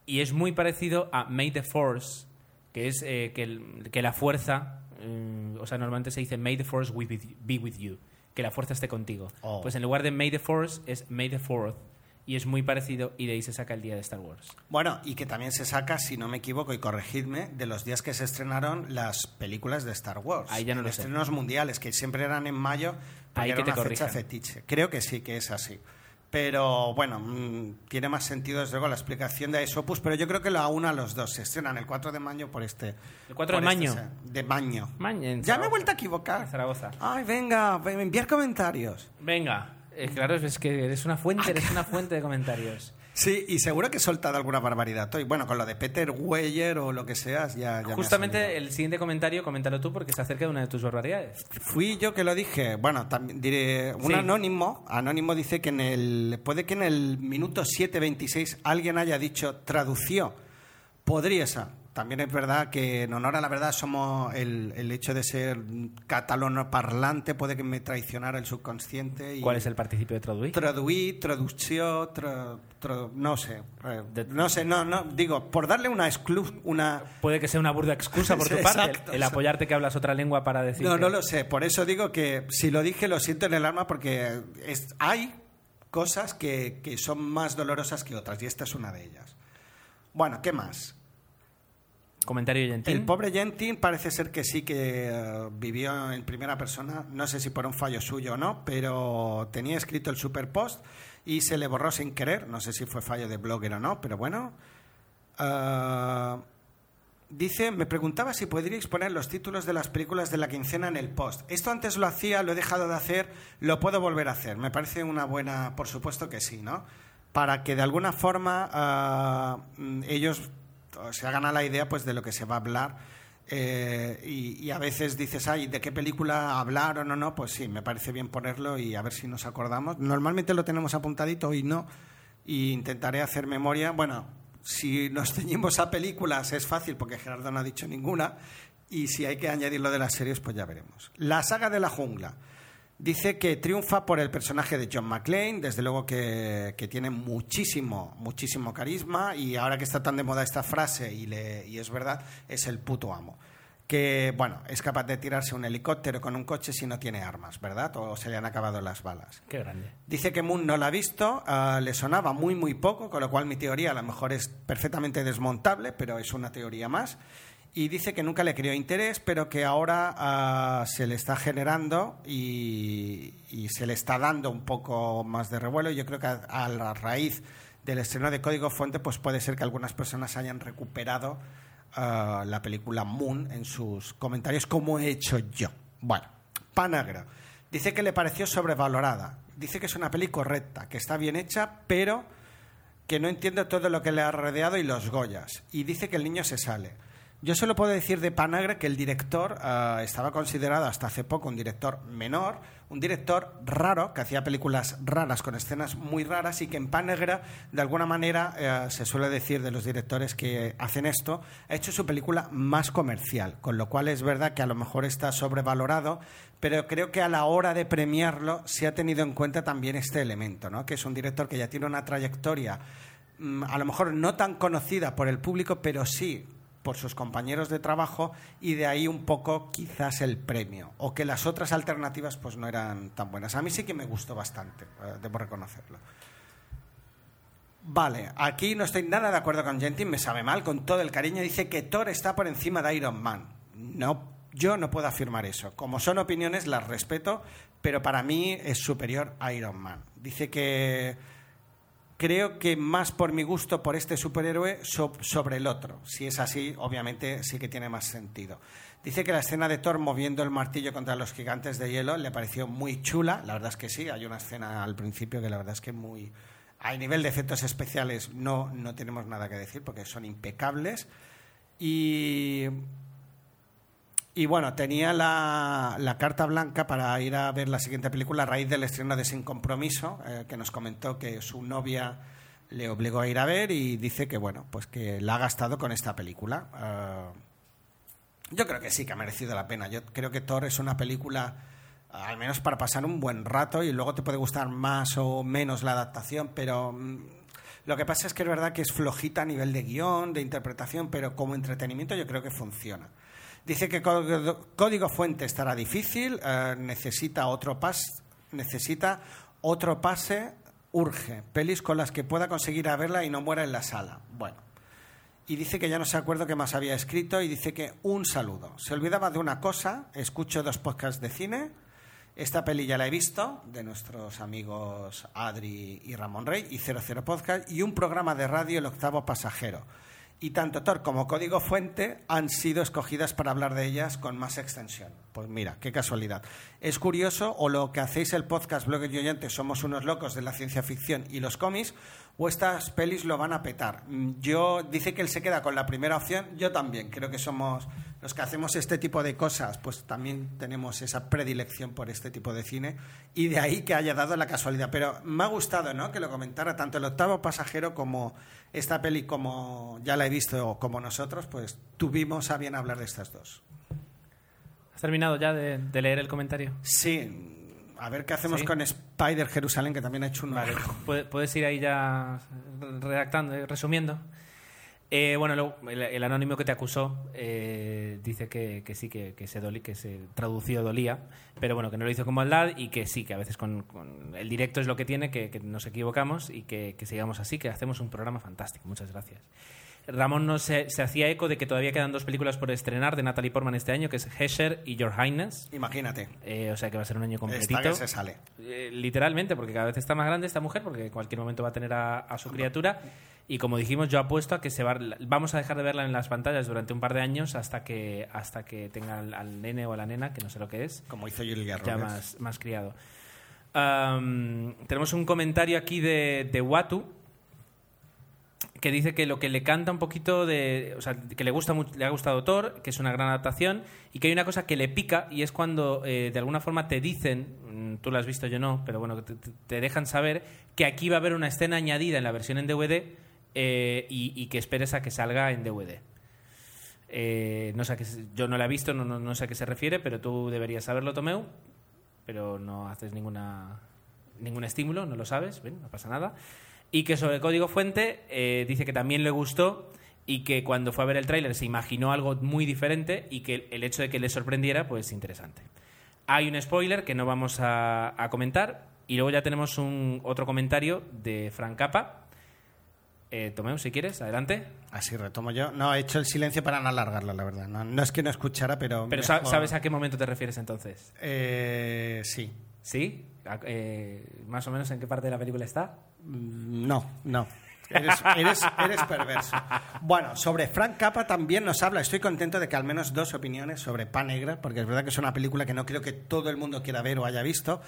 Y es muy parecido a May the Force, que es eh, que, el- que la fuerza, eh, o sea, normalmente se dice May the Force be with, be with you, que la fuerza esté contigo. Oh. Pues en lugar de May the Force es May the 4th. Y es muy parecido y de ahí se saca el día de Star Wars. Bueno, y que también se saca, si no me equivoco, y corregidme, de los días que se estrenaron las películas de Star Wars. Ahí ya no En lo sé. estrenos mundiales, que siempre eran en mayo, porque Ahí era que te una fecha corrijan. fetiche. Creo que sí, que es así. Pero bueno, mm, tiene más sentido desde luego la explicación de Aesopus, pero yo creo que la una a los dos. Se estrenan el 4 de mayo por este. ¿El 4 de este maño? se- de en Ya me he vuelto a equivocar. En Zaragoza. Ay, venga, ve- enviar comentarios. Venga, eh, claro, es que eres una fuente, eres una fuente de comentarios. Sí, y seguro que he soltado alguna barbaridad hoy. Bueno, con lo de Peter Weyer o lo que seas, ya. Justamente el siguiente comentario, coméntalo tú porque se acerca de una de tus barbaridades. Fui yo que lo dije. Bueno, también diré. Un Sí. anónimo. Anónimo dice que en el. Puede que en el minuto 7.26 alguien haya dicho tradució. Podría ser. También es verdad que en honor a la verdad somos el, el hecho de ser catalano parlante puede que me traicionara el subconsciente. Y ¿Cuál es el participio de traduir? Traduir, traducción, tra- tra- no sé. No sé, no, no. Digo, por darle una exclu una. Puede que sea una burda excusa por tu parte, exacto, el apoyarte que hablas otra lengua para decir No, que- no lo sé. Por eso digo que si lo dije lo siento en el alma porque es- hay cosas que, que son más dolorosas que otras y esta es una de ellas. Bueno, ¿qué más? Comentario Gentil. El pobre Gentin parece ser que sí que eh, vivió en primera persona, no sé si por un fallo suyo o no, pero tenía escrito el superpost y se le borró sin querer, no sé si fue fallo de blogger o no, pero bueno. Ah, dice, me preguntaba si podríais poner los títulos de las películas de la quincena en el post. Esto antes lo hacía, lo he dejado de hacer, lo puedo volver a hacer. Me parece una buena, por supuesto que sí, ¿no? Para que de alguna forma mm, ellos se hagan a la idea pues de lo que se va a hablar. Eh, y, a veces dices ay de qué película hablar o no no pues sí me parece bien ponerlo y a ver si nos acordamos. Normalmente lo tenemos apuntadito y no y intentaré hacer memoria. Bueno si nos ceñimos a películas es fácil porque Gerardo no ha dicho ninguna y si hay que añadir lo de las series pues ya veremos. La saga de la jungla Dice que triunfa por el personaje de John McClane, desde luego que, que tiene muchísimo, muchísimo carisma y ahora que está tan de moda esta frase y, le- y es verdad, es el puto amo. Que, bueno, es capaz de tirarse un helicóptero con un coche si no tiene armas, ¿verdad? O se le han acabado las balas. Qué grande. Dice que Moon no la ha visto, ah, le sonaba muy, muy poco, con lo cual mi teoría a lo mejor es perfectamente desmontable, pero es una teoría más. Y dice que nunca le creó interés, pero que ahora ah, se le está generando y, se le está dando un poco más de revuelo. Yo creo que a, la raíz del estreno de Código Fuente, pues puede ser que algunas personas hayan recuperado ah, la película Moon en sus comentarios, como he hecho yo. Bueno, Panagra. Dice que le pareció sobrevalorada. Dice que es una peli correcta, que está bien hecha, pero que no entiende todo lo que le ha rodeado y los Goyas. Y dice que el niño se sale. Yo solo puedo decir de Panagra que el director ah, estaba considerado hasta hace poco un director menor, un director raro, que hacía películas raras con escenas muy raras y que en Panagra, de alguna manera, eh, se suele decir de los directores que hacen esto, ha hecho su película más comercial, con lo cual es verdad que a lo mejor está sobrevalorado, pero creo que a la hora de premiarlo se ha tenido en cuenta también este elemento, ¿no? que es un director que ya tiene una trayectoria mm, a lo mejor no tan conocida por el público, pero sí por sus compañeros de trabajo y de ahí un poco quizás el premio o que las otras alternativas pues no eran tan buenas. A mí sí que me gustó bastante, eh, debo reconocerlo. Vale, aquí no estoy nada de acuerdo con Gentin, me sabe mal, con todo el cariño. Dice que Thor está por encima de Iron Man. No, Yo no puedo afirmar eso. Como son opiniones, las respeto, pero para mí es superior a Iron Man. Dice que creo que más por mi gusto por este superhéroe so- sobre el otro. Si es así, obviamente sí que tiene más sentido. Dice que la escena de Thor moviendo el martillo contra los gigantes de hielo le pareció muy chula. La verdad es que sí, hay una escena al principio que la verdad es que muy... A nivel de efectos especiales no, no tenemos nada que decir porque son impecables. Y y bueno, tenía la, carta blanca para ir a ver la siguiente película a raíz del estreno de Sin Compromiso, eh, que nos comentó que su novia le obligó a ir a ver y dice que bueno, pues que la ha gastado con esta película. Eh, yo creo que sí que ha merecido la pena. Yo creo que Thor es una película, al menos para pasar un buen rato, y luego te puede gustar más o menos la adaptación, pero mm, lo que pasa es que es verdad que es flojita a nivel de guion, de interpretación, pero como entretenimiento yo creo que funciona. Dice que código, fuente estará difícil, eh, necesita otro pas, necesita otro pase, urge, pelis con las que pueda conseguir a verla y no muera en la sala. Bueno, y dice que ya no se acuerda qué más había escrito y dice que un saludo. Se olvidaba de una cosa, escucho dos podcasts de cine, esta peli ya la he visto, de nuestros amigos Adri y Ramón Rey, y 00 Podcast, y un programa de radio, El Octavo Pasajero. Y tanto Thor como Código Fuente han sido escogidas para hablar de ellas con más extensión. Pues mira, qué casualidad. Es curioso, o lo que hacéis el podcast Bloggers y Oyentes somos unos locos de la ciencia ficción y los cómics, o estas pelis lo van a petar. Mm, Yo, dice que él se queda con la primera opción, yo también. Creo que somos los que hacemos este tipo de cosas, pues también tenemos esa predilección por este tipo de cine, y de ahí que haya dado la casualidad. Pero me ha gustado, ¿no?, que lo comentara tanto el octavo pasajero como esta peli, como ya la he visto, como nosotros, pues tuvimos a bien hablar de estas dos. ¿Has terminado ya de, de leer el comentario? Sí. A ver qué hacemos ¿Sí? con Spider Jerusalén, que también ha hecho un... Vale, puede- puedes ir ahí ya redactando, eh, resumiendo. Eh, bueno, luego, el, el anónimo que te acusó eh, dice que, que sí, que, que se dolí, que se tradució dolía, pero bueno, que no lo hizo con maldad y que sí, que a veces con, con- el directo es lo que tiene, que, que nos equivocamos y que sigamos así, que hacemos un programa fantástico. Muchas gracias. Ramón nos se, se hacía eco de que todavía quedan dos películas por estrenar de Natalie Portman este año, que es Hesher y Your Highness. Imagínate. Eh, o sea que va a ser un año completito. Esta que se sale. Eh, literalmente, porque cada vez está más grande esta mujer, porque en cualquier momento va a tener a, a su criatura. Y como dijimos, yo apuesto a que se va, vamos a dejar de verla en las pantallas durante un par de años hasta que hasta que tenga al, al nene o a la nena, que no sé lo que es, Como hizo Julia ya más, más criado. Tenemos un comentario aquí de, de Watu que dice que lo que le canta un poquito de. O sea, que le, gusta le ha gustado Thor, que es una gran adaptación, y que hay una cosa que le pica, y es cuando eh, de alguna forma te dicen, mm, tú lo has visto, yo no, pero bueno, te, te- dejan saber que aquí va a haber una escena añadida en la versión en DVD eh, y, que esperes a que salga en DVD. Eh, no sé a qué yo no la he visto, no, no, no sé a qué se refiere, pero tú deberías saberlo, Tomeu, pero no haces ninguna, ningún estímulo, no lo sabes, ven, no pasa nada. Y que sobre el código fuente eh, dice que también le gustó y que cuando fue a ver el tráiler se imaginó algo muy diferente y que el hecho de que le sorprendiera, pues interesante. Hay un spoiler que no vamos a, a comentar y luego ya tenemos un otro comentario de Frank Capa. Eh, Tomeu, si quieres, adelante. Así retomo yo. No, he hecho el silencio para no alargarlo, la verdad. No, no es que no escuchara, pero... Pero mejor- ¿sabes a qué momento te refieres entonces? Eh, sí. ¿Sí? A- eh, ¿Más o menos en qué parte de la película está? Mm, No, no. Eres, perverso. Bueno, sobre Frank Capa también nos habla. Estoy contento de que al menos dos opiniones sobre Pan Negra, porque es verdad que es una película que no creo que todo el mundo quiera ver o haya visto.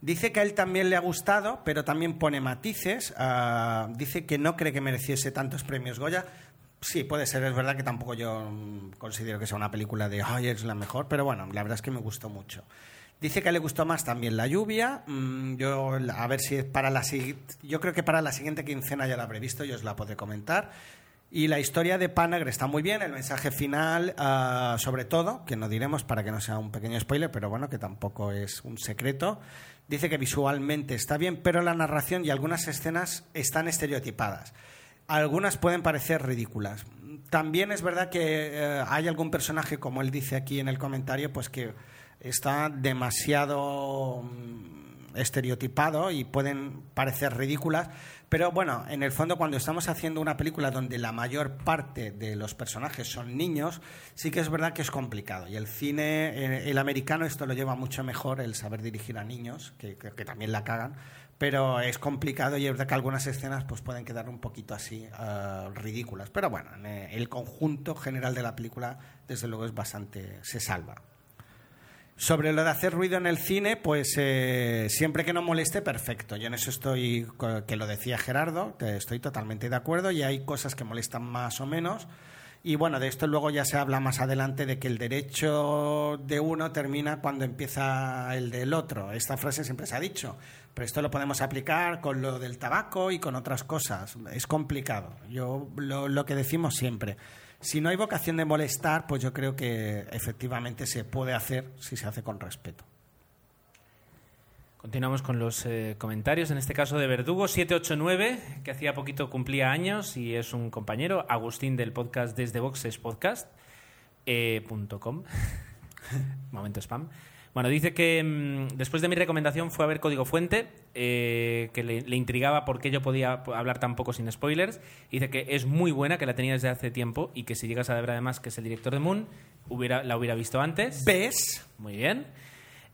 Dice que a él también le ha gustado, pero también pone matices. Ah, dice que no cree que mereciese tantos premios Goya. Sí, puede ser, es verdad que tampoco yo mm, considero que sea una película de, ay, es la mejor, pero bueno, la verdad es que me gustó mucho. Dice que le gustó más también la lluvia. Mm, yo, a ver si para la. Yo creo que para la siguiente quincena ya la habré visto y os la podré comentar. Y la historia de Panagre está muy bien. El mensaje final, ah, sobre todo, que no diremos para que no sea un pequeño spoiler, pero bueno, que tampoco es un secreto. Dice que visualmente está bien, pero la narración y algunas escenas están estereotipadas. Algunas pueden parecer ridículas. También es verdad que eh, hay algún personaje, como él dice aquí en el comentario, pues que está demasiado mm, estereotipado y pueden parecer ridículas, pero bueno, en el fondo cuando estamos haciendo una película donde la mayor parte de los personajes son niños, sí que es verdad que es complicado. Y el cine, eh, el americano esto lo lleva mucho mejor, el saber dirigir a niños, que, que- también la cagan, pero es complicado y es verdad que algunas escenas pues pueden quedar un poquito así eh, ridículas. Pero bueno, en, eh, el conjunto general de la película desde luego es bastante, se salva. Sobre lo de hacer ruido en el cine, pues eh, siempre que no moleste, perfecto. Yo en eso estoy, que lo decía Gerardo, que estoy totalmente de acuerdo y hay cosas que molestan más o menos. Y bueno, de esto luego ya se habla más adelante de que el derecho de uno termina cuando empieza el del otro. Esta frase siempre se ha dicho, pero esto lo podemos aplicar con lo del tabaco y con otras cosas. Es complicado. Yo lo, lo que decimos siempre. Si no hay vocación de molestar, pues yo creo que efectivamente se puede hacer si se hace con respeto. Continuamos con los eh, comentarios, en este caso de Verdugo789, que hacía poquito cumplía años y es un compañero, Agustín del podcast Desde Boxes Podcast. eh. Momento spam. Bueno, dice que mm, después de mi recomendación fue a ver Código Fuente, eh, que le, le intrigaba por qué yo podía hablar tan poco sin spoilers. Dice que es muy buena, que la tenía desde hace tiempo y que si llegas a ver además que es el director de Moon, hubiera, la hubiera visto antes. ¿Ves? Muy bien.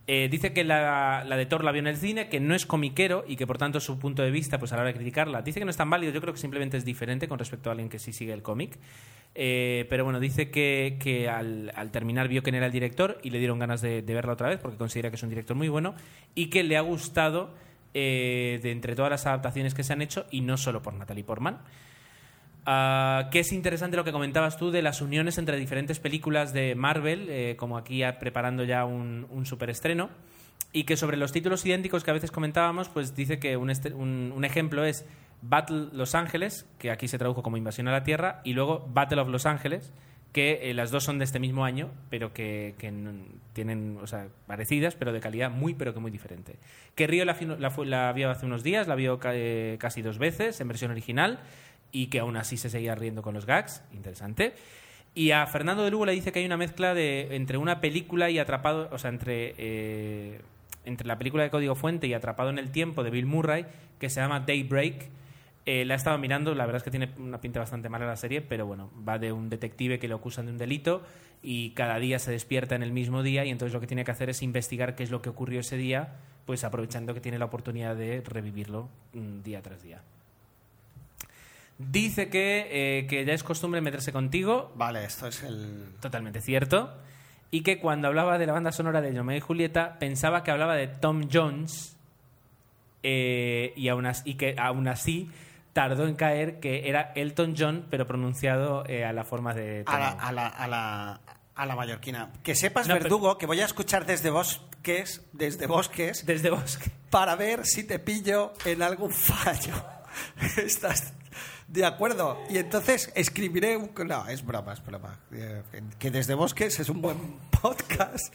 Eh, dice que la, la de Thor la vio en el cine, que no es comiquero y que por tanto su punto de vista, pues a la hora de criticarla, dice que no es tan válido. Yo creo que simplemente es diferente con respecto a alguien que sí sigue el cómic. Eh, pero bueno, dice que, al, terminar vio quién era el director y le dieron ganas de, verla otra vez porque considera que es un director muy bueno y que le ha gustado eh, de entre todas las adaptaciones que se han hecho y no solo por Natalie Portman. Ah, que es interesante lo que comentabas tú de las uniones entre diferentes películas de Marvel, eh, como aquí preparando ya un, un superestreno, y que sobre los títulos idénticos que a veces comentábamos, pues dice que un ejemplo es Battle Los Ángeles, que aquí se tradujo como Invasión a la Tierra, y luego Battle of Los Ángeles, que eh, las dos son de este mismo año, pero que, tienen, o sea, parecidas, pero de calidad muy, pero que muy diferente. Que Río la, la, la vio hace unos días, la vio eh, casi dos veces en versión original, y que aún así se seguía riendo con los gags, interesante. Y a Fernando de Lugo le dice que hay una mezcla de entre una película y atrapado, o sea, entre, eh, entre la película de Código Fuente y Atrapado en el Tiempo de Bill Murray, que se llama Daybreak. Eh, la he estado mirando, la verdad es que tiene una pinta bastante mala la serie, pero bueno, va de un detective que le acusan de un delito y cada día se despierta en el mismo día y entonces lo que tiene que hacer es investigar qué es lo que ocurrió ese día, pues aprovechando que tiene la oportunidad de revivirlo mm, día tras día. Dice que, eh, que ya es costumbre meterse contigo. Vale, esto es el... Totalmente cierto. Y que cuando hablaba de la banda sonora de Romeo y Julieta, pensaba que hablaba de Tom Jones eh, y, aún así, y que aún así tardó en caer que era Elton John, pero pronunciado eh, a la forma de... A la, a la, a la, a la mallorquina. Que sepas, No, pero- Verdugo, que voy a escuchar desde bosques, desde bosques, Desde Bosque. para ver si te pillo en algún fallo. ¿Estás de acuerdo? Y entonces escribiré un... No, es broma, es broma. Eh, Que desde bosques es un buen podcast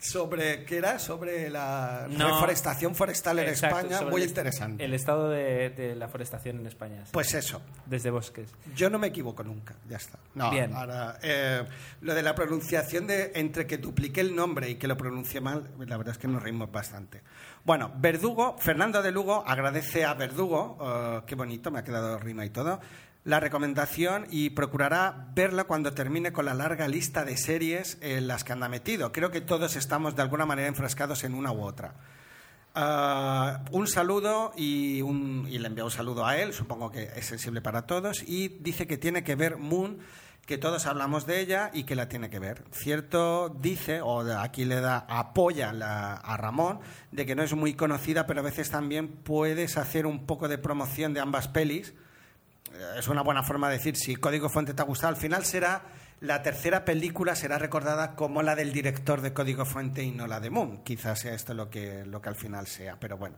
sobre... ¿Qué era? Sobre la No. reforestación forestal en Exacto, España. Muy interesante. El estado de, de la forestación en España. sí. Pues eso. Desde Bosques. Yo no me equivoco nunca, ya está. No, Bien. ahora, eh, lo de la pronunciación de entre que duplique el nombre y que lo pronuncie mal, la verdad es que nos reímos bastante. Bueno, Verdugo, Fernando de Lugo agradece a Verdugo, eh, qué bonito, me ha quedado rima y todo, la recomendación y procurará verla cuando termine con la larga lista de series en las que anda metido. Creo que todos estamos de alguna manera enfrascados en una u otra. Ah, un saludo y, le envío un saludo a él, supongo que es sensible para todos, y dice que tiene que ver Moon, que todos hablamos de ella y que la tiene que ver. Cierto dice, o aquí le da, apoya a Ramón, de que no es muy conocida, pero a veces también puedes hacer un poco de promoción de ambas pelis. Es una buena forma de decir, si Código Fuente te ha gustado, al final será la tercera película será recordada como la del director de Código Fuente y no la de Moon. Quizás sea esto lo que, lo que al final sea, pero bueno.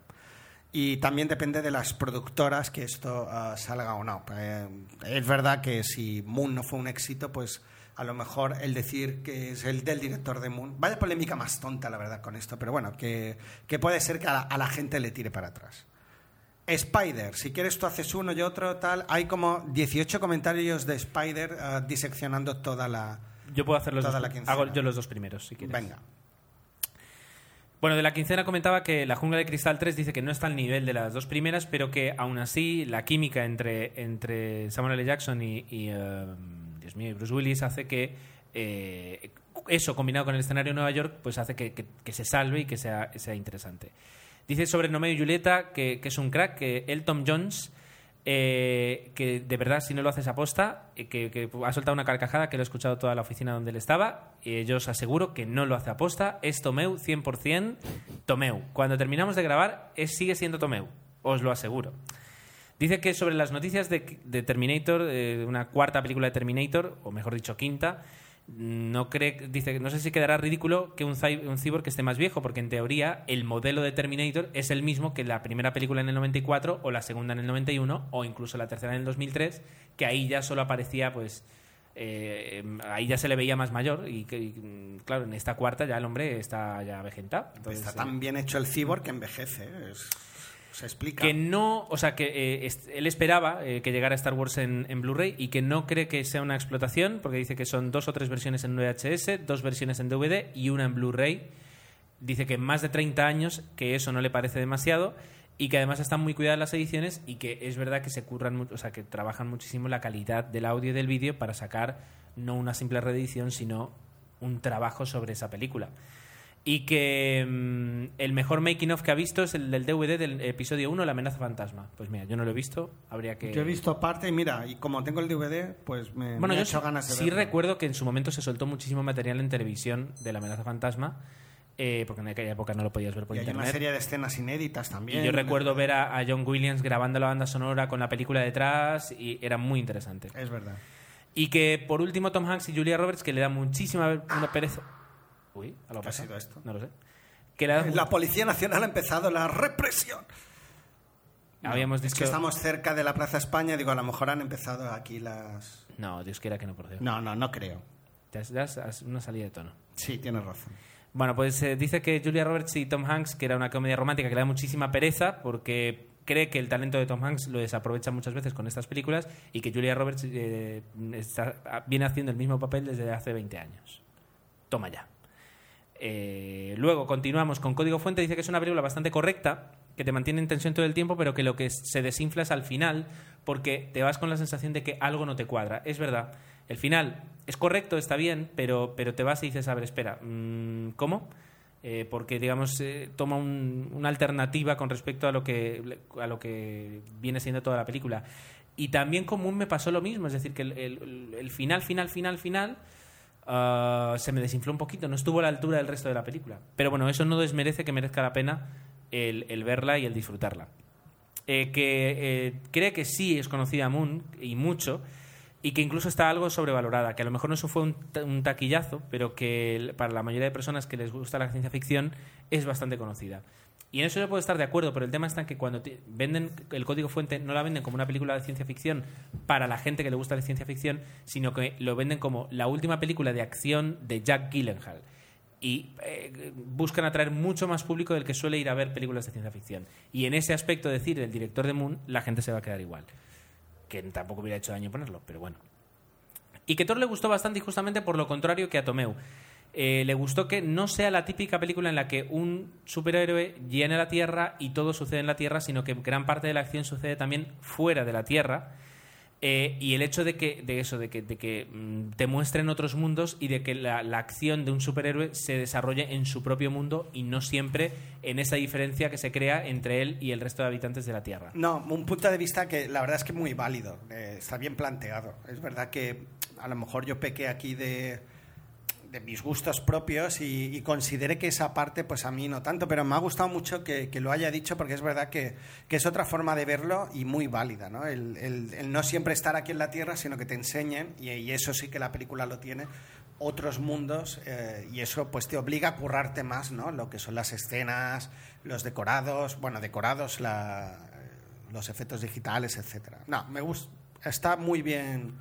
Y también depende de las productoras que esto ah, salga o no. Eh, es verdad que si Moon no fue un éxito, pues a lo mejor el decir que es el del director de Moon. Vaya polémica más tonta, la verdad, con esto, pero bueno, que, que puede ser que a la gente le tire para atrás. Spider, si quieres tú haces uno y otro, tal. Hay como 18 comentarios de Spider ah, diseccionando toda la. Yo puedo hacer los Toda dos. la hago yo los dos primeros, si quieres. Venga. Bueno, de la quincena comentaba que La Jungla de Cristal 3 dice que no está al nivel de las dos primeras, pero que aún así la química entre, entre Samuel L. Jackson y, y, eh, Dios mío, y Bruce Willis hace que eh, eso, combinado con el escenario de Nueva York, pues hace que, que- que se salve y que sea, sea interesante. Dice sobre Nomeo y Julieta que, es un crack, que Elton Jones, eh, que de verdad, si no lo haces aposta, eh, que, ha soltado una carcajada, que lo he escuchado toda la oficina donde él estaba, y yo os aseguro que no lo hace aposta, es Tomeu 100% Tomeu. Cuando terminamos de grabar, es, sigue siendo Tomeu, os lo aseguro. Dice que sobre las noticias de, de Terminator, una cuarta película de Terminator, o mejor dicho, quinta, no cree, dice, no sé si quedará ridículo que un, un cyborg esté más viejo, porque en teoría el modelo de Terminator es el mismo que la primera película en el 94 o la segunda en el 91 o incluso la tercera en el 2003, que ahí ya solo aparecía pues eh, ahí ya se le veía más mayor y, que, y, claro, en esta cuarta ya el hombre está ya avejentado. Entonces, Está eh, tan bien hecho el cyborg que envejece. ¿eh? Es- que no, o sea, que eh, él esperaba eh, que llegara Star Wars en, Blu-ray y que no cree que sea una explotación, porque dice que son dos o tres versiones en VHS, dos versiones en DVD y una en Blu-ray. Dice que en más de 30 años, que eso no le parece demasiado y que además están muy cuidadas las ediciones y que es verdad que se curran, o sea, que trabajan muchísimo la calidad del audio y del vídeo para sacar no una simple reedición, sino un trabajo sobre esa película. Y que mm, el mejor making of que ha visto es el del DVD del episodio 1, La amenaza fantasma. Pues mira, yo no lo he visto, habría que... Yo he visto parte y mira, y como tengo el DVD, pues me, Bueno, me yo hecho sí, ganas de sí verlo. recuerdo que en su momento se soltó muchísimo material en televisión de La amenaza fantasma, eh, porque en aquella época no lo podías ver por Y hay internet. una serie de escenas inéditas también. Y yo recuerdo ver a, a John Williams grabando la banda sonora con la película detrás y era muy interesante. Es verdad. Y que por último Tom Hanks y Julia Roberts, que le da muchísima una pereza... Uy, ¿a lo ¿Qué ha sido esto? No lo sé. Que La Policía Nacional ha empezado la represión. Habíamos Es dicho... que estamos cerca de la Plaza España, digo, a lo mejor han empezado aquí las... No, Dios quiera que no, por Dios. No, no, no creo. Te has- das- has una salida de tono. Sí, tienes razón. Bueno, pues eh, dice que Julia Roberts y Tom Hanks, que era una comedia romántica que le da muchísima pereza porque cree que el talento de Tom Hanks lo desaprovecha muchas veces con estas películas y que Julia Roberts eh, está- viene haciendo el mismo papel desde hace 20 años. Toma ya. Eh, luego continuamos con Código Fuente. Dice que es una película bastante correcta, que te mantiene en tensión todo el tiempo, pero que lo que se desinfla es al final, porque te vas con la sensación de que algo no te cuadra. Es verdad, el final es correcto, está bien, pero, pero te vas y dices, a ver, espera, mm, ¿cómo? Eh, porque, digamos, eh, toma un- una alternativa con respecto a lo, que, a lo que viene siendo toda la película. Y también común me pasó lo mismo, es decir, que el, el- el final, final, final, final ah, se me desinfló un poquito, no estuvo a la altura del resto de la película. Pero bueno, eso no desmerece que merezca la pena el, verla y el disfrutarla. Eh, que eh, cree que sí es conocida Moon y mucho y que incluso está algo sobrevalorada, que a lo mejor no eso fue un, un taquillazo, pero que para la mayoría de personas que les gusta la ciencia ficción es bastante conocida. Y en eso yo puedo estar de acuerdo, pero el tema está en que cuando venden el código fuente no la venden como una película de ciencia ficción para la gente que le gusta la ciencia ficción, sino que lo venden como la última película de acción de Jack Gyllenhaal. Y eh, buscan atraer mucho más público del que suele ir a ver películas de ciencia ficción. Y en ese aspecto, decir el director de Moon, la gente se va a quedar igual. Que tampoco hubiera hecho daño ponerlo, pero bueno. Y que Thor le gustó bastante y justamente por lo contrario que a Tomeu. Eh, le gustó que no sea la típica película en la que un superhéroe llena la Tierra y todo sucede en la Tierra, sino que gran parte de la acción sucede también fuera de la Tierra. Eh, y el hecho de que, de eso, de que, de que mm, te muestren otros mundos y de que la, acción de un superhéroe se desarrolle en su propio mundo y no siempre en esa diferencia que se crea entre él y el resto de habitantes de la Tierra. No, un punto de vista que la verdad es que muy válido, eh, está bien planteado. Es verdad que a lo mejor yo pequé aquí de, de mis gustos propios y, y consideré que esa parte, pues a mí no tanto, pero me ha gustado mucho que, que lo haya dicho porque es verdad que, que es otra forma de verlo y muy válida, ¿no? El, el- no siempre estar aquí en la Tierra, sino que te enseñen, y, y eso sí que la película lo tiene, otros mundos eh, y eso pues te obliga a currarte más, ¿no? Lo que son las escenas, los decorados, bueno, decorados, la, los efectos digitales, etcétera. No, me gusta, está muy bien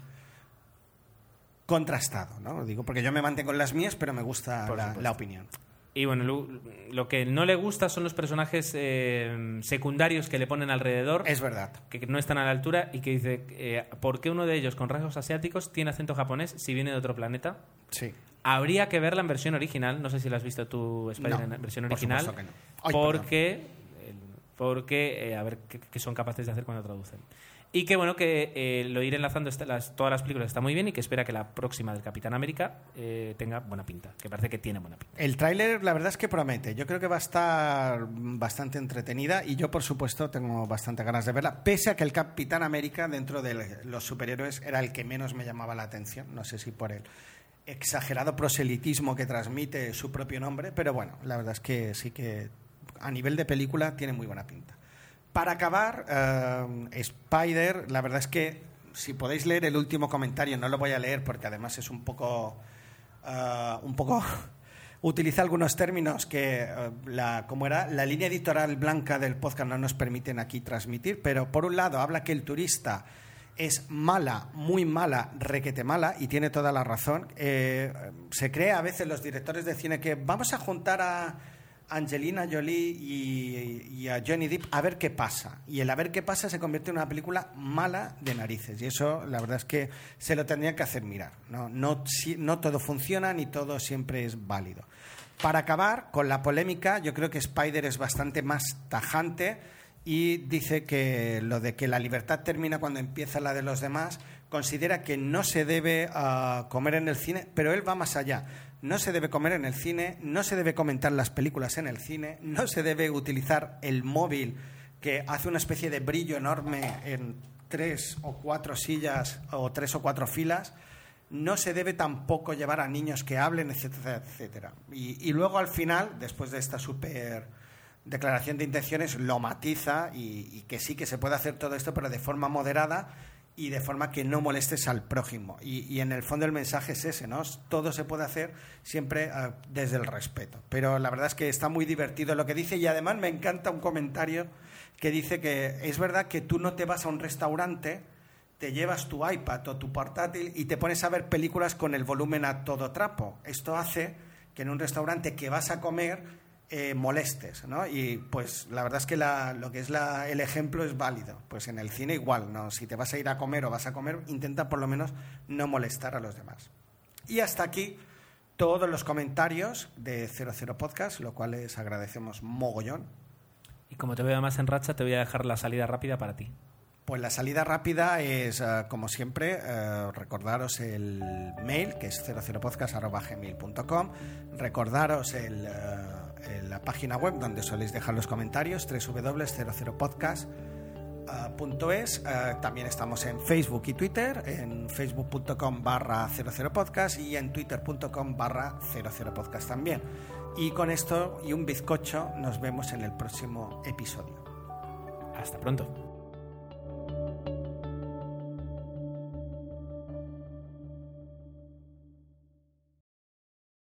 contrastado, ¿no? Digo, porque yo me mantengo en las mías, pero me gusta Por la, opinión. Y bueno, lo, lo que no le gusta son los personajes eh, secundarios que le ponen alrededor. Es verdad. Que no están a la altura y que dice, eh, ¿por qué uno de ellos con rasgos asiáticos tiene acento japonés si viene de otro planeta? Sí. Habría que verla en versión original. No sé si la has visto tú, Spider, No, en versión por original. supuesto que no. Ay, porque, el- porque eh, a ver qué, qué son capaces de hacer cuando traducen. Y que bueno, que eh, lo ir enlazando esta- las- todas las películas está muy bien y que espera que la próxima del Capitán América eh, tenga buena pinta. Que parece que tiene buena pinta. El tráiler, la verdad es que promete. Yo creo que va a estar bastante entretenida y yo, por supuesto, tengo bastante ganas de verla. Pese a que el Capitán América, dentro de los superhéroes, era el que menos me llamaba la atención. No sé si por el exagerado proselitismo que transmite su propio nombre, pero bueno, la verdad es que sí que a nivel de película tiene muy buena pinta. Para acabar, eh, Spider, la verdad es que si podéis leer el último comentario, no lo voy a leer porque además es un poco, eh, un poco utiliza algunos términos que eh, la, como era la línea editorial blanca del podcast no nos permiten aquí transmitir, pero por un lado habla que el turista es mala, muy mala, requete mala, y tiene toda la razón. Se cree a veces los directores de cine que vamos a juntar a Angelina Jolie y, a Johnny Depp a ver qué pasa. Y el a ver qué pasa se convierte en una película mala de narices. Y eso, la verdad es que se lo tendrían que hacer mirar. No, no, no todo funciona ni todo siempre es válido. Para acabar con la polémica, yo creo que Spider es bastante más tajante y dice que lo de que la libertad termina cuando empieza la de los demás, considera que no se debe ah, comer en el cine, pero él va más allá. No se debe comer en el cine, no se debe comentar las películas en el cine, no se debe utilizar el móvil que hace una especie de brillo enorme en tres o cuatro sillas o tres o cuatro filas. No se debe tampoco llevar a niños que hablen, etcétera, etcétera. Y, luego al final, después de esta súper declaración de intenciones, lo matiza y que sí que se puede hacer todo esto, pero de forma moderada y de forma que no molestes al prójimo. Y, y en el fondo el mensaje es ese, ¿no? Todo se puede hacer siempre eh, desde el respeto. Pero la verdad es que está muy divertido lo que dice y además me encanta un comentario que dice que es verdad que tú no te vas a un restaurante, te llevas tu iPad o tu portátil y te pones a ver películas con el volumen a todo trapo. Esto hace que en un restaurante que vas a comer eh, molestes, ¿no? Y pues la verdad es que la- lo que es la- el ejemplo es válido. Pues en el cine igual, ¿no? Si te vas a ir a comer o vas a comer, intenta por lo menos no molestar a los demás. Y hasta aquí todos los comentarios de 00 Podcast, lo cual les agradecemos mogollón. Y como te veo más en racha, te voy a dejar la salida rápida para ti. Pues la salida rápida es, eh, como siempre, eh, recordaros el mail, que es 00podcast.gmail.com, recordaros el, el- la página web donde soléis dejar los comentarios, www.00podcast.es. Eh, también estamos en Facebook y Twitter, en facebook.com barra 00podcast y en twitter.com barra 00podcast también. Y con esto y un bizcocho nos vemos en el próximo episodio. Hasta pronto.